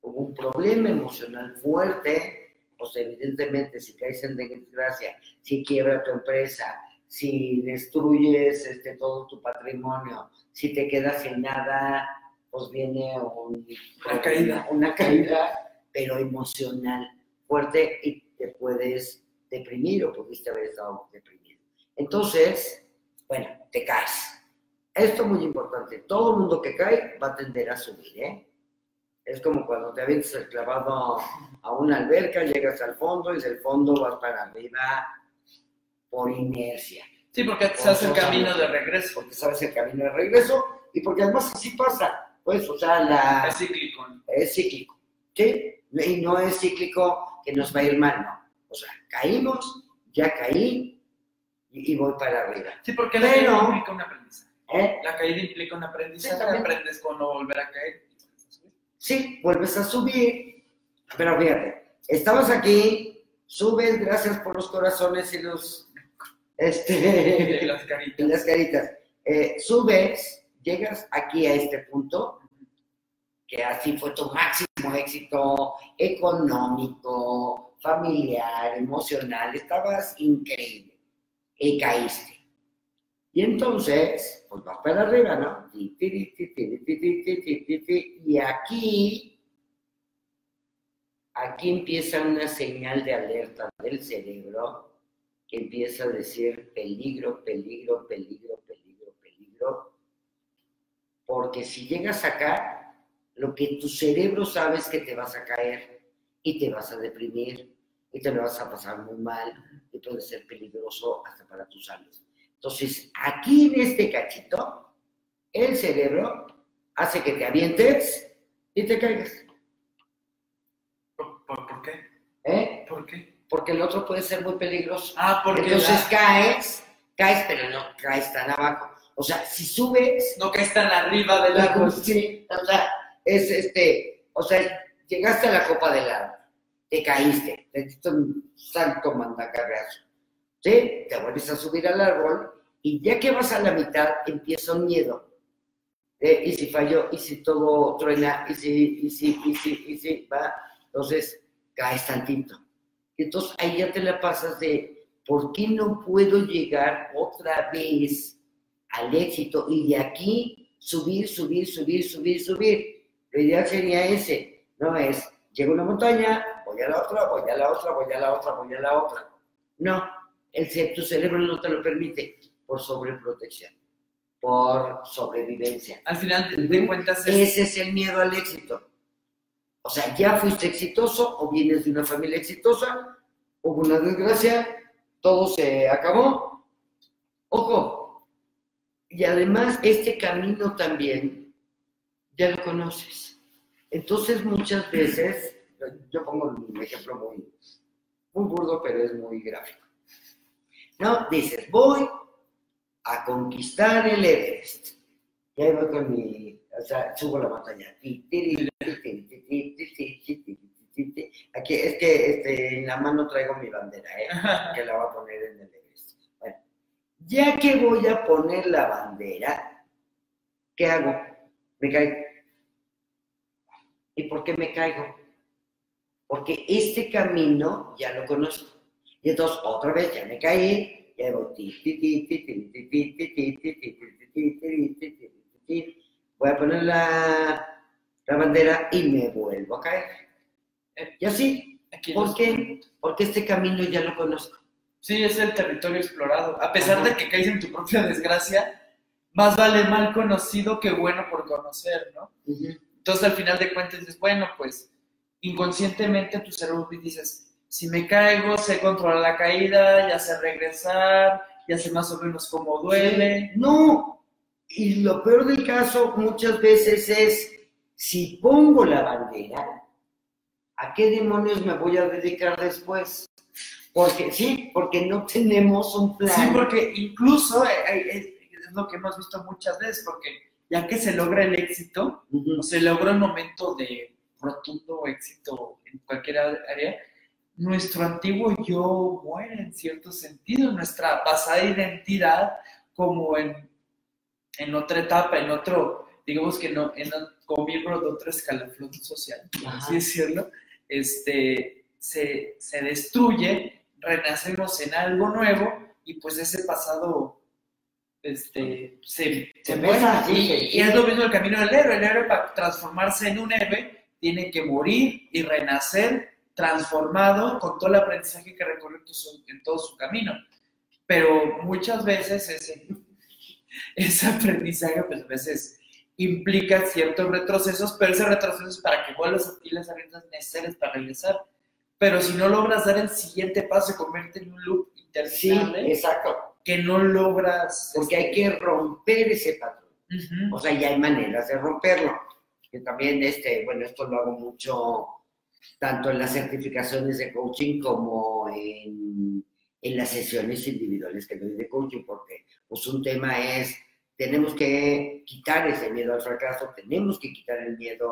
Hubo un problema emocional fuerte, pues evidentemente si caes en desgracia, si quiebra tu empresa, si destruyes este, todo tu patrimonio, si te quedas sin nada, pues viene un- Una caída. una caída, pero emocional fuerte y te puedes deprimir o pudiste haber estado deprimido. Entonces, bueno, te caes. Esto es muy importante. Todo el mundo que cae va a tender a subir, ¿eh? Es como cuando te avientas el clavado a una alberca, llegas al fondo y del fondo vas para arriba por inercia, Sí, porque se hace el camino de regreso. porque sabes el camino de regreso y porque además así pasa. Pues, o sea, la, Es cíclico. es cíclico, ¿sí? Y no es cíclico que nos va a ir mal, no. O sea, caímos, ya caí y, y voy para arriba. Sí, porque la Pero- caída implica un aprendizaje. ¿eh? La caída implica un aprendizaje. Sí, aprendes con no volver a caer. Sí, vuelves a subir, pero fíjate, estabas aquí, subes, gracias por los corazones y los, Y este, las y [LAUGHS] caritas. las caritas. Eh, subes, llegas aquí a este punto, que así fue tu máximo éxito económico, familiar, emocional, estabas increíble y caíste. Y entonces, pues vas para arriba, ¿no? Y aquí, aquí empieza una señal de alerta del cerebro que empieza a decir peligro, peligro, peligro, peligro, peligro. Porque si llegas acá, lo que tu cerebro sabe es que te vas a caer y te vas a deprimir y te lo vas a pasar muy mal puede ser peligroso hasta para tu salud. Entonces, aquí en este cachito, el cerebro hace que te avientes y te caigas. ¿Por, por- por qué? ¿eh? ¿Por qué? Porque el otro puede ser muy peligroso. Ah, porque Entonces la- caes, caes, pero no caes tan abajo. O sea, si subes, no que están arriba del árbol. [LAUGHS] sí, o sea, es este, o sea, llegaste a la copa del árbol, te caíste, te diste un santo mandacarreazo, ¿sí? Te vuelves a subir al árbol y ya que vas a la mitad empieza un miedo. ¿eh? Y si falló, y si todo truena, y si, y si, y si, y si, va, entonces caes tantito. Entonces ahí ya te la pasas de, ¿por qué no puedo llegar otra vez al éxito y de aquí subir, subir, subir, subir, subir? Lo ideal sería ese, no es, llego a una montaña, voy a la otra, voy a la otra, voy a la otra, voy a la otra. No, el, tu cerebro no te lo permite por sobreprotección, por sobrevivencia. Al final de cuentas es, Ese es el miedo al éxito. O sea, ya fuiste exitoso o vienes de una familia exitosa, hubo una desgracia, todo se acabó. Ojo, y además este camino también ya lo conoces. Entonces muchas veces, yo pongo un ejemplo muy, muy burdo, pero es muy gráfico. No, dices, voy a conquistar el Everest. Y ahí voy con mi, o sea, subo la montaña. Aquí es que este, en la mano traigo mi bandera, ¿eh? que la voy a poner en el Everest. Bueno, ya que voy a poner la bandera, ¿qué hago? Me caigo. ¿Y por qué me caigo? porque este camino ya lo conozco. Y entonces otra vez ya me caí, ya digo, voy a poner la, la bandera y me vuelvo a caer. Y así, ¿por qué? Porque este camino ya lo conozco. Sí, es el territorio explorado. A pesar Ajá. de que caes en tu propia desgracia, más vale mal conocido que bueno por conocer, ¿no? Uh -huh. Entonces al final de cuentas dices, bueno, pues inconscientemente tu cerebro dices, si me caigo, sé controlar la caída, ya sé regresar, ya sé más o menos cómo duele. No, y lo peor del caso muchas veces es, si pongo la bandera, ¿a qué demonios me voy a dedicar después? Porque sí, porque no [LAUGHS] tenemos un plan. Sí, porque incluso eh, eh, eh, es lo que hemos visto muchas veces, porque ya que se logra el éxito, Ujú. o se logra un momento de rotundo éxito en cualquier área, nuestro antiguo yo muere en cierto sentido, nuestra pasada identidad como en, en otra etapa, en otro, digamos que no, en, como miembro de otro escalafón social, por Ajá. así decirlo, este, se, se destruye, renacemos en algo nuevo y pues ese pasado este, se, se muere. Y, y es lo mismo el camino del héroe. El héroe para transformarse en un héroe tiene que morir y renacer transformado con todo el aprendizaje que recorrió en, todo su camino. Pero muchas veces ese, [LAUGHS] ese aprendizaje pues a veces implica ciertos retrocesos, pero ese retroceso es para que vuelvas a ti las herramientas necesarias para regresar. Pero si no logras dar el siguiente paso, se convierte en un loop Sí, interminable exacto, que no logras... porque hay que romper ese patrón. Ujú. O sea, ya hay maneras de romperlo. Que también, este, bueno, esto lo hago mucho tanto en las certificaciones de coaching como en, en las sesiones individuales que doy de coaching, porque pues un tema es, tenemos que quitar ese miedo al fracaso, tenemos que quitar el miedo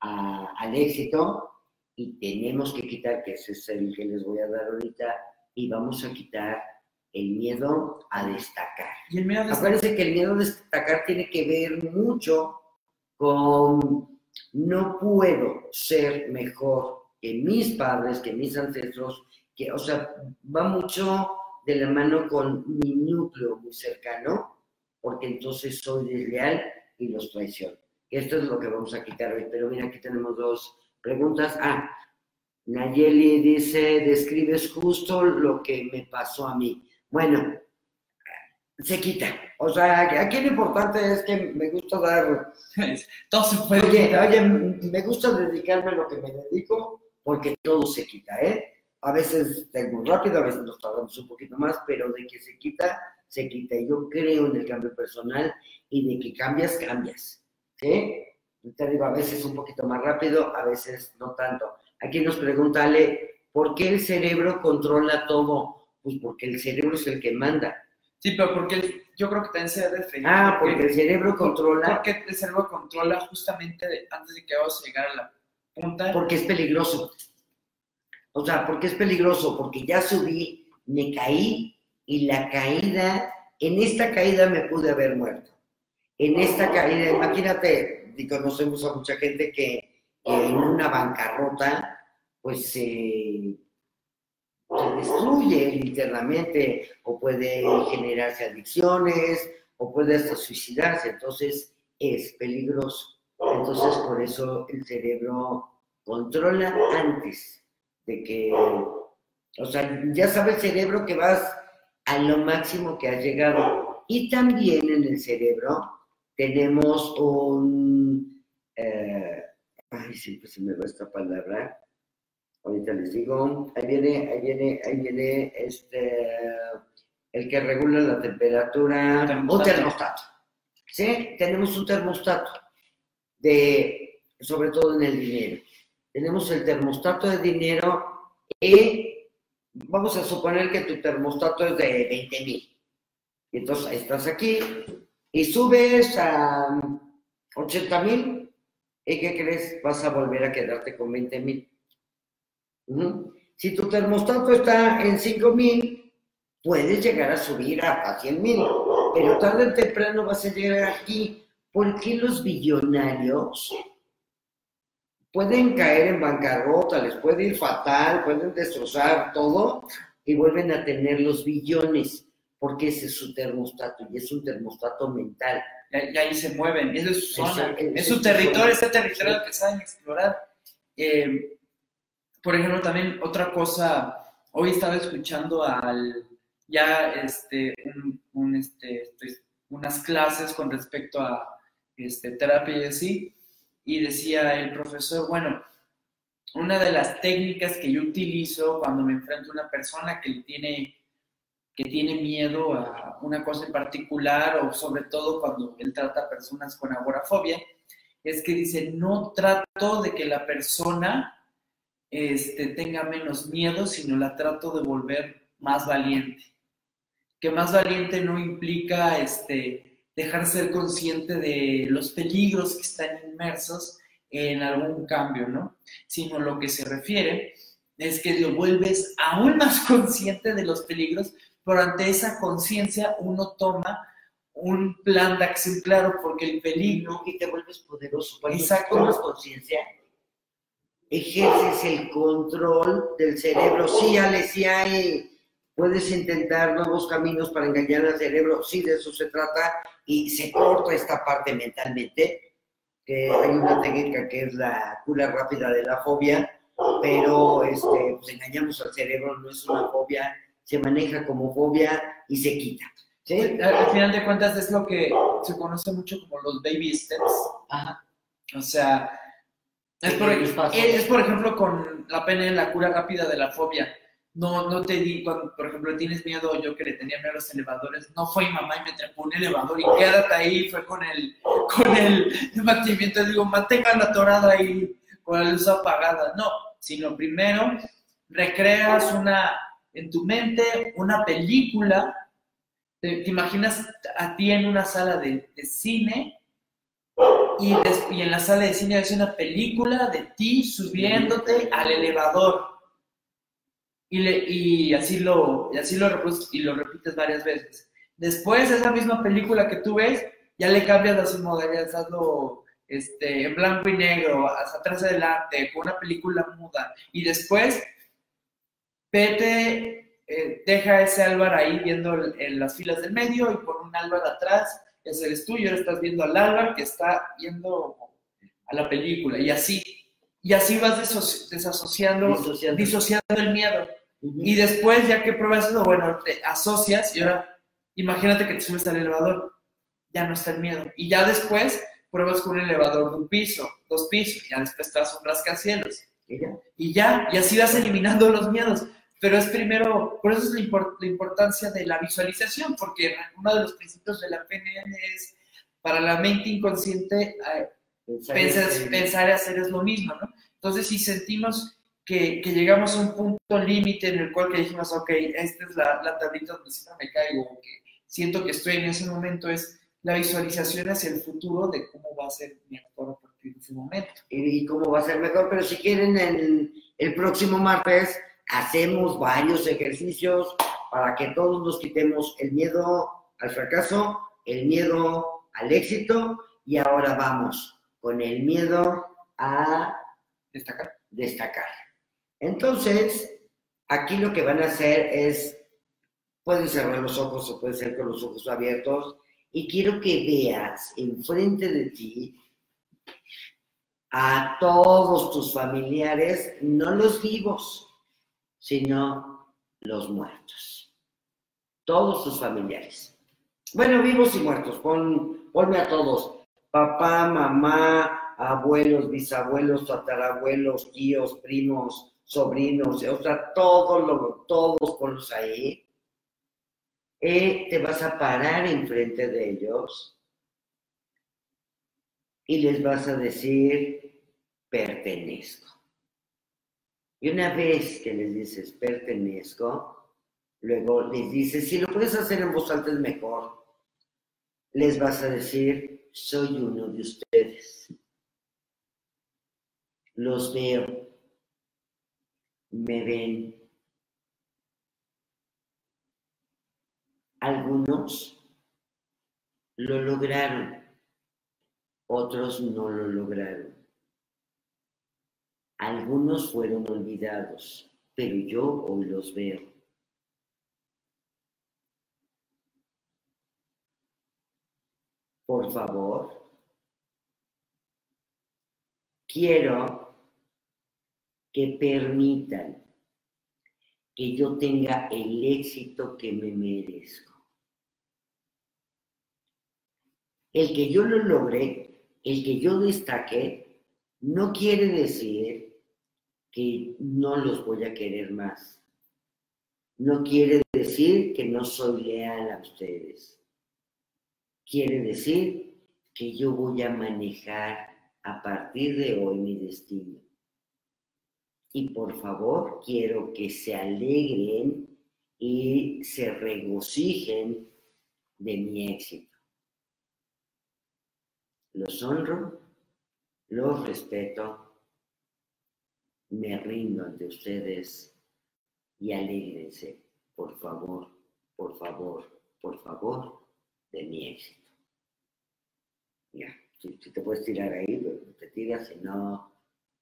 a- al éxito y tenemos que quitar, que ese es el que les voy a dar ahorita, y vamos a quitar el miedo a destacar. Y el miedo de Acuérdense que el miedo a destacar tiene que ver mucho con no puedo ser mejor que mis padres, que mis ancestros, que, o sea, va mucho de la mano con mi núcleo muy cercano, porque entonces soy desleal y los traiciono. Esto es lo que vamos a quitar hoy, pero mira, aquí tenemos dos preguntas. Ah, Nayeli dice, describes justo lo que me pasó a mí. Bueno, se quita. O sea, aquí lo importante es que me gusta dar... [LAUGHS] Todo se puede Oye, quitar. oye, me gusta dedicarme a lo que me dedico porque todo se quita, ¿eh? A veces tengo rápido, a veces nos tardamos un poquito más, pero de que se quita, se quita. Y Yo creo en el cambio personal y de que cambias, cambias. ¿Sí? Te digo, a veces un poquito más rápido, a veces no tanto. Aquí nos pregunta Ale, ¿por qué el cerebro controla todo? Pues porque el cerebro es el que manda. Sí, pero porque yo creo que también se debe referir. Ah, porque el cerebro controla, Porque el cerebro controla justamente de- antes de que vamos a llegar a la punta. porque es peligroso. O sea, ¿por qué es peligroso? Porque ya subí, me caí y la caída, en esta caída me pude haber muerto. En esta caída, imagínate, y conocemos a mucha gente que, que en una bancarrota, pues se se destruye internamente o puede generarse adicciones o puede hasta suicidarse. Entonces es peligroso. Entonces por eso el cerebro controla antes de que, o sea, ya sabe el cerebro que vas a lo máximo que has llegado. Y también en el cerebro tenemos un, eh, ay, siempre se me va esta palabra, ahorita les digo, ahí viene, ahí viene, ahí viene este, el que regula la temperatura, Termostato. un termostato. ¿Sí? Tenemos un termostato, de, sobre todo en el dinero. Tenemos el termostato de dinero y vamos a suponer que tu termostato es de 20 mil. Y entonces estás aquí y subes a 80 mil ¿y qué crees? Vas a volver a quedarte con 20 mil. Si tu termostato está en 5000, puedes llegar a subir hasta 100 mil, pero tarde o temprano vas a llegar aquí. ¿Por qué los billonarios pueden caer en bancarrota, les puede ir fatal, pueden destrozar todo y vuelven a tener los billones? Porque ese es su termostato y es un termostato mental. Y, ahí- se mueven. Es de su zona. Es es su territorio, ese territorio que saben explorar. Eh, por ejemplo, también otra cosa, hoy estaba escuchando al ya este, un, un, este, pues, unas clases con respecto a este, terapia y así, y decía el profesor, bueno, una de las técnicas que yo utilizo cuando me enfrento a una persona que tiene, que tiene miedo a una cosa en particular, o sobre todo cuando él trata a personas con agorafobia, es que dice, no trato de que la persona este, tenga menos miedo, sino la trato de volver más valiente. Que más valiente no implica este, dejar ser consciente de los peligros que están inmersos en algún cambio, ¿no? Sino lo que se refiere es que lo vuelves aún más [LAUGHS] consciente de los peligros, pero ante esa conciencia uno toma un plan de acción claro, porque el peligro y te vuelves poderoso. Cuando Exacto. conciencia, ejerces el control del cerebro. Sí, Ale, sí hay, puedes intentar nuevos caminos para engañar al cerebro, sí, de eso se trata, y se corta esta parte mentalmente, que hay una técnica que es la cura rápida de la fobia, pero este, pues engañamos al cerebro, no es una fobia, se maneja como fobia y se quita. ¿sí? Al al final de cuentas es lo que se conoce mucho como los baby steps. Ajá. O sea, es por, es por ejemplo con la pena en la cura rápida de la fobia. No, no te di, cuando, por ejemplo, tienes miedo, yo que le tenía miedo a los elevadores, no fue mi mamá y me trepó un elevador y quédate ahí, fue con el, con el mantenimiento, digo, mantenga la torada ahí con la luz apagada. No, sino primero recreas una, en tu mente una película, te, te imaginas a ti en una sala de, de cine y, des- y en la sala de cine ves una película de ti subiéndote al elevador. Y, le- y así lo, y así lo, y lo repites varias veces. Después, esa misma película que tú ves, ya le cambias las modalidades, hazlo este, en blanco y negro, hasta atrás adelante, con una película muda. Y después, vete, eh, deja ese Álvaro ahí viendo en las filas del medio y por un Álvaro atrás, ese eres tú y ahora estás viendo al Álvaro que está viendo a la película y así. y así vas desasociando, Disociando. disociando el miedo. Y después, ya que pruebas eso, bueno, te asocias y ahora imagínate que te subes al elevador, ya no está el miedo. Y ya después pruebas con un elevador de un piso, dos pisos, y ya después te vas a un rascacielos. Y ya. Y ya, y así vas eliminando los miedos. Pero es primero, por eso es la, impor- la importancia de la visualización, porque uno de los principios de la PNL es, para la mente inconsciente, eh, Pensar en- pensar y hacer es lo mismo, ¿no? Entonces, si sentimos que, que llegamos a un punto límite en el cual que dijimos, ok, esta es la, la tablita donde siempre me caigo, que siento que estoy en ese momento, es la visualización hacia el futuro de cómo va a ser mi actor a partir de ese momento. y, y cómo va a ser mejor. Pero si quieren, el, el próximo martes hacemos varios ejercicios para que todos nos quitemos el miedo al fracaso, el miedo al éxito y ahora vamos con el miedo a Destacar. destacar. Entonces, aquí lo que van a hacer es, pueden cerrar los ojos o pueden ser con los ojos abiertos, y quiero que veas enfrente de ti a todos tus familiares, no los vivos, sino los muertos. Todos tus familiares. Bueno, vivos y muertos, pon, ponme a todos. Papá, mamá, abuelos, bisabuelos, tatarabuelos, tíos, primos, sobrinos, o sea, todos, lo- todos ponlos ahí. Eh, te vas a parar enfrente de ellos y les vas a decir, pertenezco. Y una vez que les dices, pertenezco, luego les dices, si lo puedes hacer en voz alta es mejor, les vas a decir, soy uno de ustedes. Los veo, me ven. Algunos lo lograron, otros no lo lograron. Algunos fueron olvidados, pero yo hoy los veo. Por favor, quiero que permitan que yo tenga el éxito que me merezco. El que yo lo logre, el que yo destaque, no quiere decir que no los voy a querer más. No quiere decir que no soy leal a ustedes. Quiere decir que yo voy a manejar a partir de hoy mi destino. Y por favor, quiero que se alegren y se regocijen de mi éxito. Los honro, los respeto, me rindo ante ustedes y alégrense, por favor, por favor, por favor, de mi éxito. Ya, si, si te puedes tirar ahí, pues, te tiras, si no,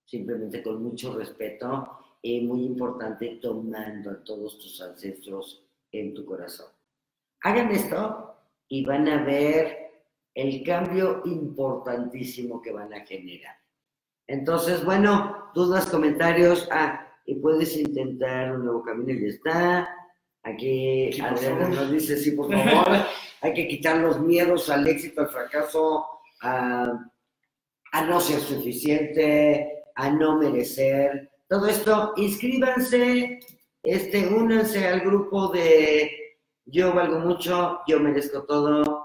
simplemente con mucho respeto y muy importante, tomando a todos tus ancestros en tu corazón. Hagan esto y van a ver el cambio importantísimo que van a generar. Entonces, bueno, dudas, comentarios, ah, y puedes intentar un nuevo camino y ya está. Aquí Sí, Adriana nos dice, sí, por favor, [LAUGHS] hay que quitar los miedos al éxito, al fracaso, a, a no ser suficiente, a no merecer. Todo esto, inscríbanse, este, únanse al grupo de yo valgo mucho, yo merezco todo,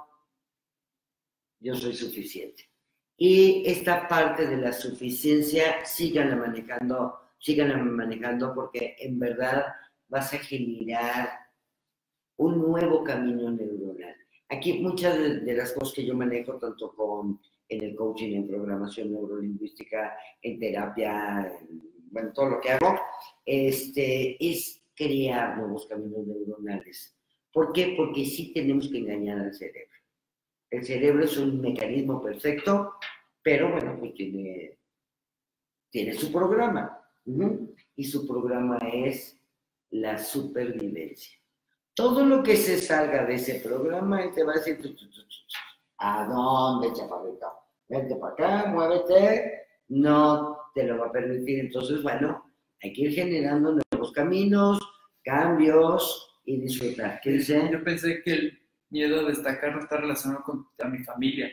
yo soy suficiente. Y esta parte de la suficiencia, síganla manejando, síganla manejando porque en verdad vas a generar un nuevo camino neuronal. Aquí muchas de, las cosas que yo manejo, tanto con, en el coaching, en programación neurolingüística, en terapia, en, todo lo que hago, este, es crear nuevos caminos neuronales. ¿Por qué? Porque sí tenemos que engañar al cerebro. El cerebro es un mecanismo perfecto, pero bueno, pues tiene, tiene su programa. Y su programa es la supervivencia. Todo lo que se salga de ese programa, él te va a decir, "Tu, tu, tu, tu, tu, ¿a dónde, chaparrito? Vente para acá, muévete, no te lo va a permitir. Entonces, bueno, hay que ir generando nuevos caminos, cambios y disfrutar. ¿Qué dice? Yo pensé que el miedo a destacar no está relacionado con a mi familia.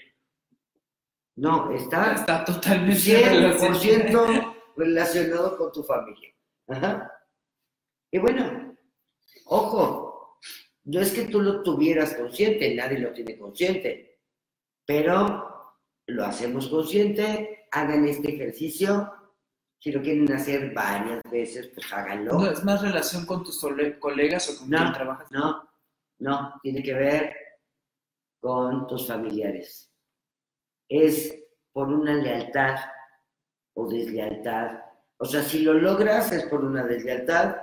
No, está Está totalmente 100% relacionado con tu familia. Ajá. Y bueno, ojo, no es que tú lo tuvieras consciente, nadie lo tiene consciente, pero lo hacemos consciente, hagan este ejercicio. Si lo quieren hacer varias veces, pues háganlo. No, es más relación con tus colegas o con No. quien trabajas. No, no, tiene que ver con tus familiares. Es por una lealtad o deslealtad. O sea, si lo logras es por una deslealtad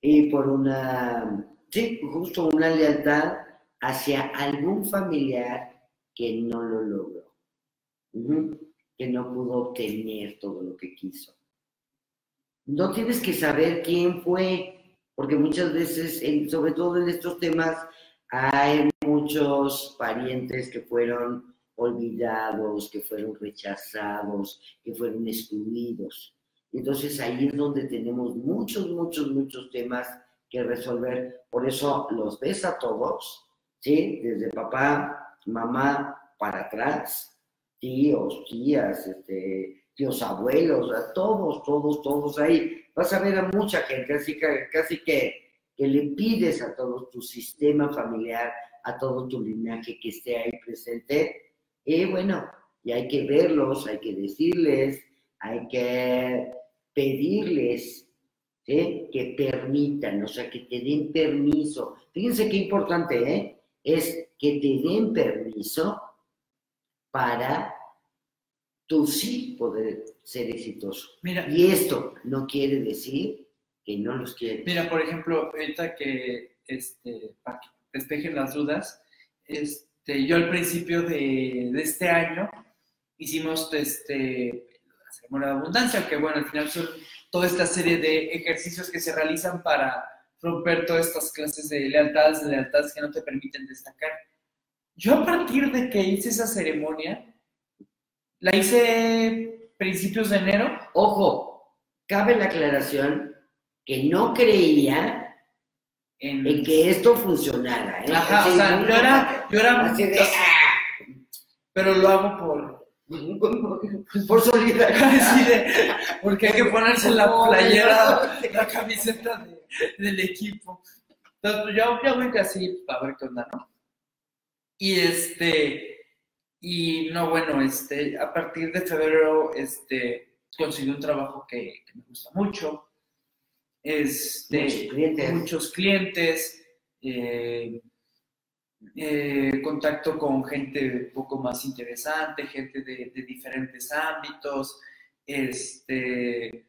y por una, sí, justo una lealtad hacia algún familiar que no lo logró, que no pudo obtener todo lo que quiso. No tienes que saber quién fue, porque muchas veces, sobre todo en estos temas, hay muchos parientes que fueron olvidados, que fueron rechazados, que fueron excluidos. Entonces ahí es donde tenemos muchos, muchos, muchos temas que resolver. Por eso los ves a todos, ¿sí? Desde papá, mamá para atrás, tíos, tías, este, tíos abuelos, a todos, todos, todos ahí. Vas a ver a mucha gente, así que casi que, que le pides a todo tu sistema familiar, a todo tu linaje que esté ahí presente. Y bueno, y hay que verlos, hay que decirles, hay que pedirles que permitan, o sea, que te den permiso. Fíjense qué importante, ¿eh? Es que te den permiso para tú sí poder ser exitoso. Mira, Y esto no quiere decir que no los quieres. Mira, por ejemplo, ahorita que, este, para que despejen las dudas, este, yo al principio de, de este año hicimos este, la ceremonia de abundancia, que bueno, al final son toda esta serie de ejercicios que se realizan para romper todas estas clases de lealtades, de lealtades que no te permiten destacar. Yo a partir de que hice esa ceremonia, la hice principios de enero, Ojo, cabe la aclaración que no creía en, en que esto funcionara. ¿eh? Ajá, Así, o sea, yo era, yo era, Así de, ¡ah! pero lo hago por, [LAUGHS] por solidaridad. [LAUGHS] de, porque hay que ponerse la playera, la camiseta de- del equipo. Entonces, pues, yo, yo voy así a ver qué onda, ¿no? Y este, y no, bueno, este, a partir de febrero, este, conseguí un trabajo que, que me gusta mucho. Este, Muchos clientes. muchos clientes, eh, eh, contacto con gente un poco más interesante, gente de, de diferentes ámbitos, este,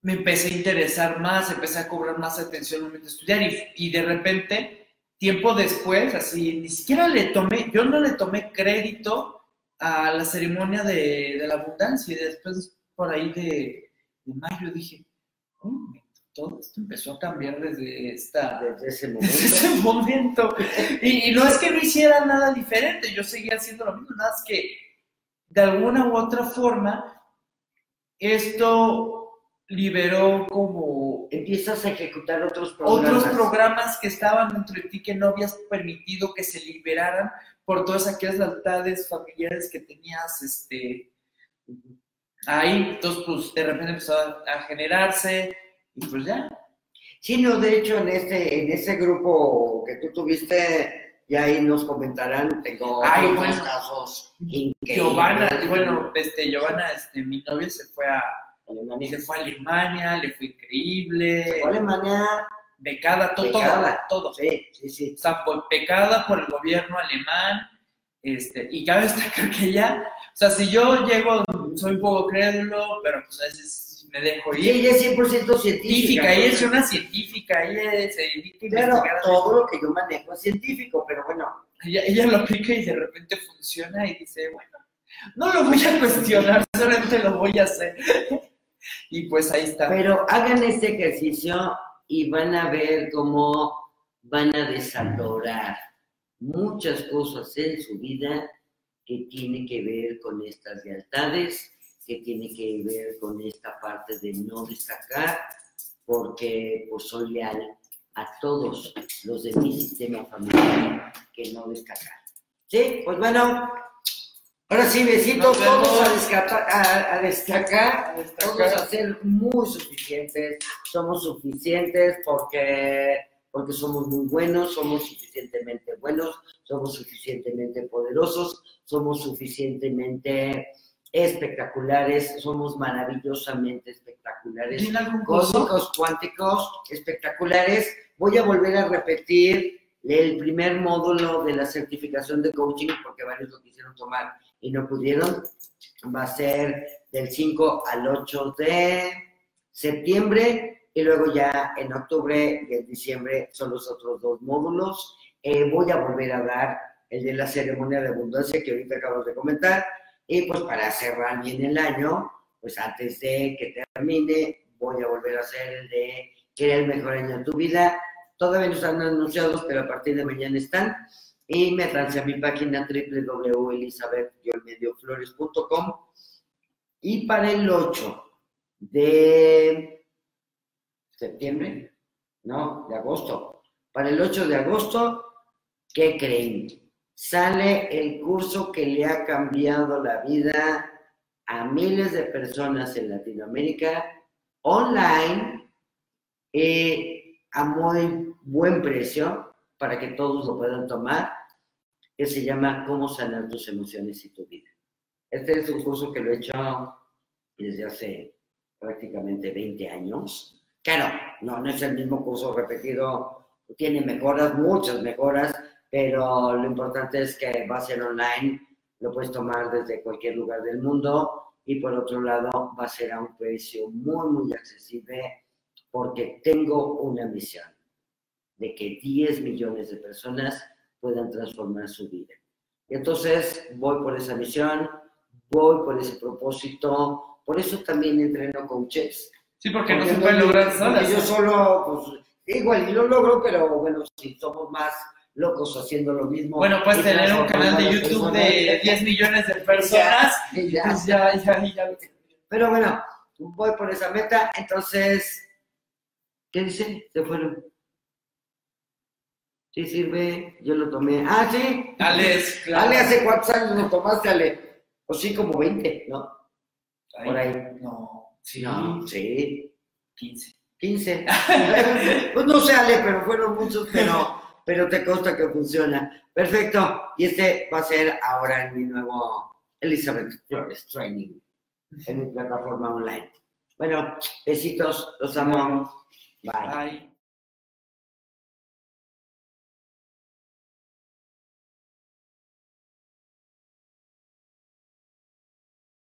me empecé a interesar más, empecé a cobrar más atención al momento de estudiar y, y de repente, tiempo después, así, ni siquiera le tomé, yo no le tomé crédito a la ceremonia de, de la abundancia y después por ahí de, de mayo dije, "Oh, todo esto empezó a cambiar desde esta, Desde ese desde ese momento. Y, y no es que no hiciera nada diferente, yo seguía haciendo lo mismo, nada más que de alguna u otra forma esto liberó como Empiezas a ejecutar otros programas. otros programas que estaban dentro de ti que no habías permitido que se liberaran por todas aquellas lealtades familiares que tenías este, ahí. Entonces, pues de repente empezó a, a generarse y pues ya. Sí, no, de hecho, en este, en ese grupo que tú tuviste, ya ahí nos comentarán, tengo Ay, otros bueno. casos increíbles. Giovanna, bueno, este, Giovanna, este, mi novia se fue a, Alemania. se fue a Alemania, le fue increíble, Fue a Alemania, becada, todo, Becada. todo, todo. sí, sí, sí. O sea, fue becada por el gobierno alemán, este, y cabe destacar que ella, o sea, si yo llego, soy un poco crédulo, pero pues a veces me dejo Y ir. ella es 100% científica. Científica, ella es una científica, ella se dedica a Claro, todo lo que yo manejo es científico, pero bueno, Ella, ella lo aplica y de repente funciona y dice, bueno, no lo voy a cuestionar, solamente lo voy a hacer. Y pues ahí está. pero hagan este ejercicio y van a ver cómo van a desalorar muchas cosas en su vida que tienen que ver con estas lealtades que tiene que ver con esta parte de no destacar, porque pues soy leal a todos los de mi sistema familiar que no destacar. Sí, pues bueno, ahora sí, besitos, todos a, descata- a- a destacar, A destacar. todos a ser muy suficientes, somos suficientes porque, porque somos muy buenos, somos suficientemente buenos, somos suficientemente poderosos, somos suficientemente espectaculares, somos maravillosamente espectaculares cósmicos cuánticos espectaculares. Voy a volver a repetir el primer módulo de la certificación de coaching porque varios lo quisieron tomar y no pudieron. Va a ser del 5 al 8 de septiembre y luego ya en octubre y en diciembre son los otros dos módulos. Eh, voy a volver a dar el de la ceremonia de abundancia que ahorita acabamos de comentar y pues para cerrar bien el año, pues antes de que termine, voy a volver a hacer el de que era el mejor año de tu vida. Todavía no están anunciados, pero a partir de mañana están. Y me trancé a mi página www.elizabeth-medioflores.com. Y para el 8 de septiembre, no, de agosto. Para el 8 de agosto, ¿qué creen? Sale el curso que le ha cambiado la vida a miles de personas en Latinoamérica online eh, a muy buen precio para que todos lo puedan tomar, que se llama Cómo sanar tus emociones y tu vida. Este es un curso que lo he hecho desde hace prácticamente 20 años. Claro, no, no es el mismo curso repetido, tiene mejoras, muchas mejoras, pero lo importante es que va a ser online, lo puedes tomar desde cualquier lugar del mundo y por otro lado va a ser a un precio muy, muy accesible porque tengo una misión de que 10 millones de personas puedan transformar su vida. Y entonces voy por esa misión, voy por ese propósito, por eso también entreno coaches. Sí, porque no Porque se puede lograr solas. Yo solo, pues, igual y lo logro, pero bueno, si somos más locos haciendo lo mismo. Bueno, puedes y tener un canal de YouTube de 10 millones de personas. y ya. Pues ya, ya, ya. Pero bueno, voy por esa meta, entonces, ¿qué dice? Se fueron. Sí sirve, yo lo tomé. Ah, sí. Alex, claro. Ale, ¿hace cuántos años lo tomaste, Ale? Pues sí, como 20, ¿no? Ay, por ahí. No, sí, No, sí. 15. 15. [LAUGHS] pues no sé, Ale, pero fueron muchos, pero, pero te consta que funciona. Perfecto. Y este va a ser ahora en mi nuevo Elizabeth Flores Training, en mi plataforma online. Bueno, besitos, los amo. Bye. Ay.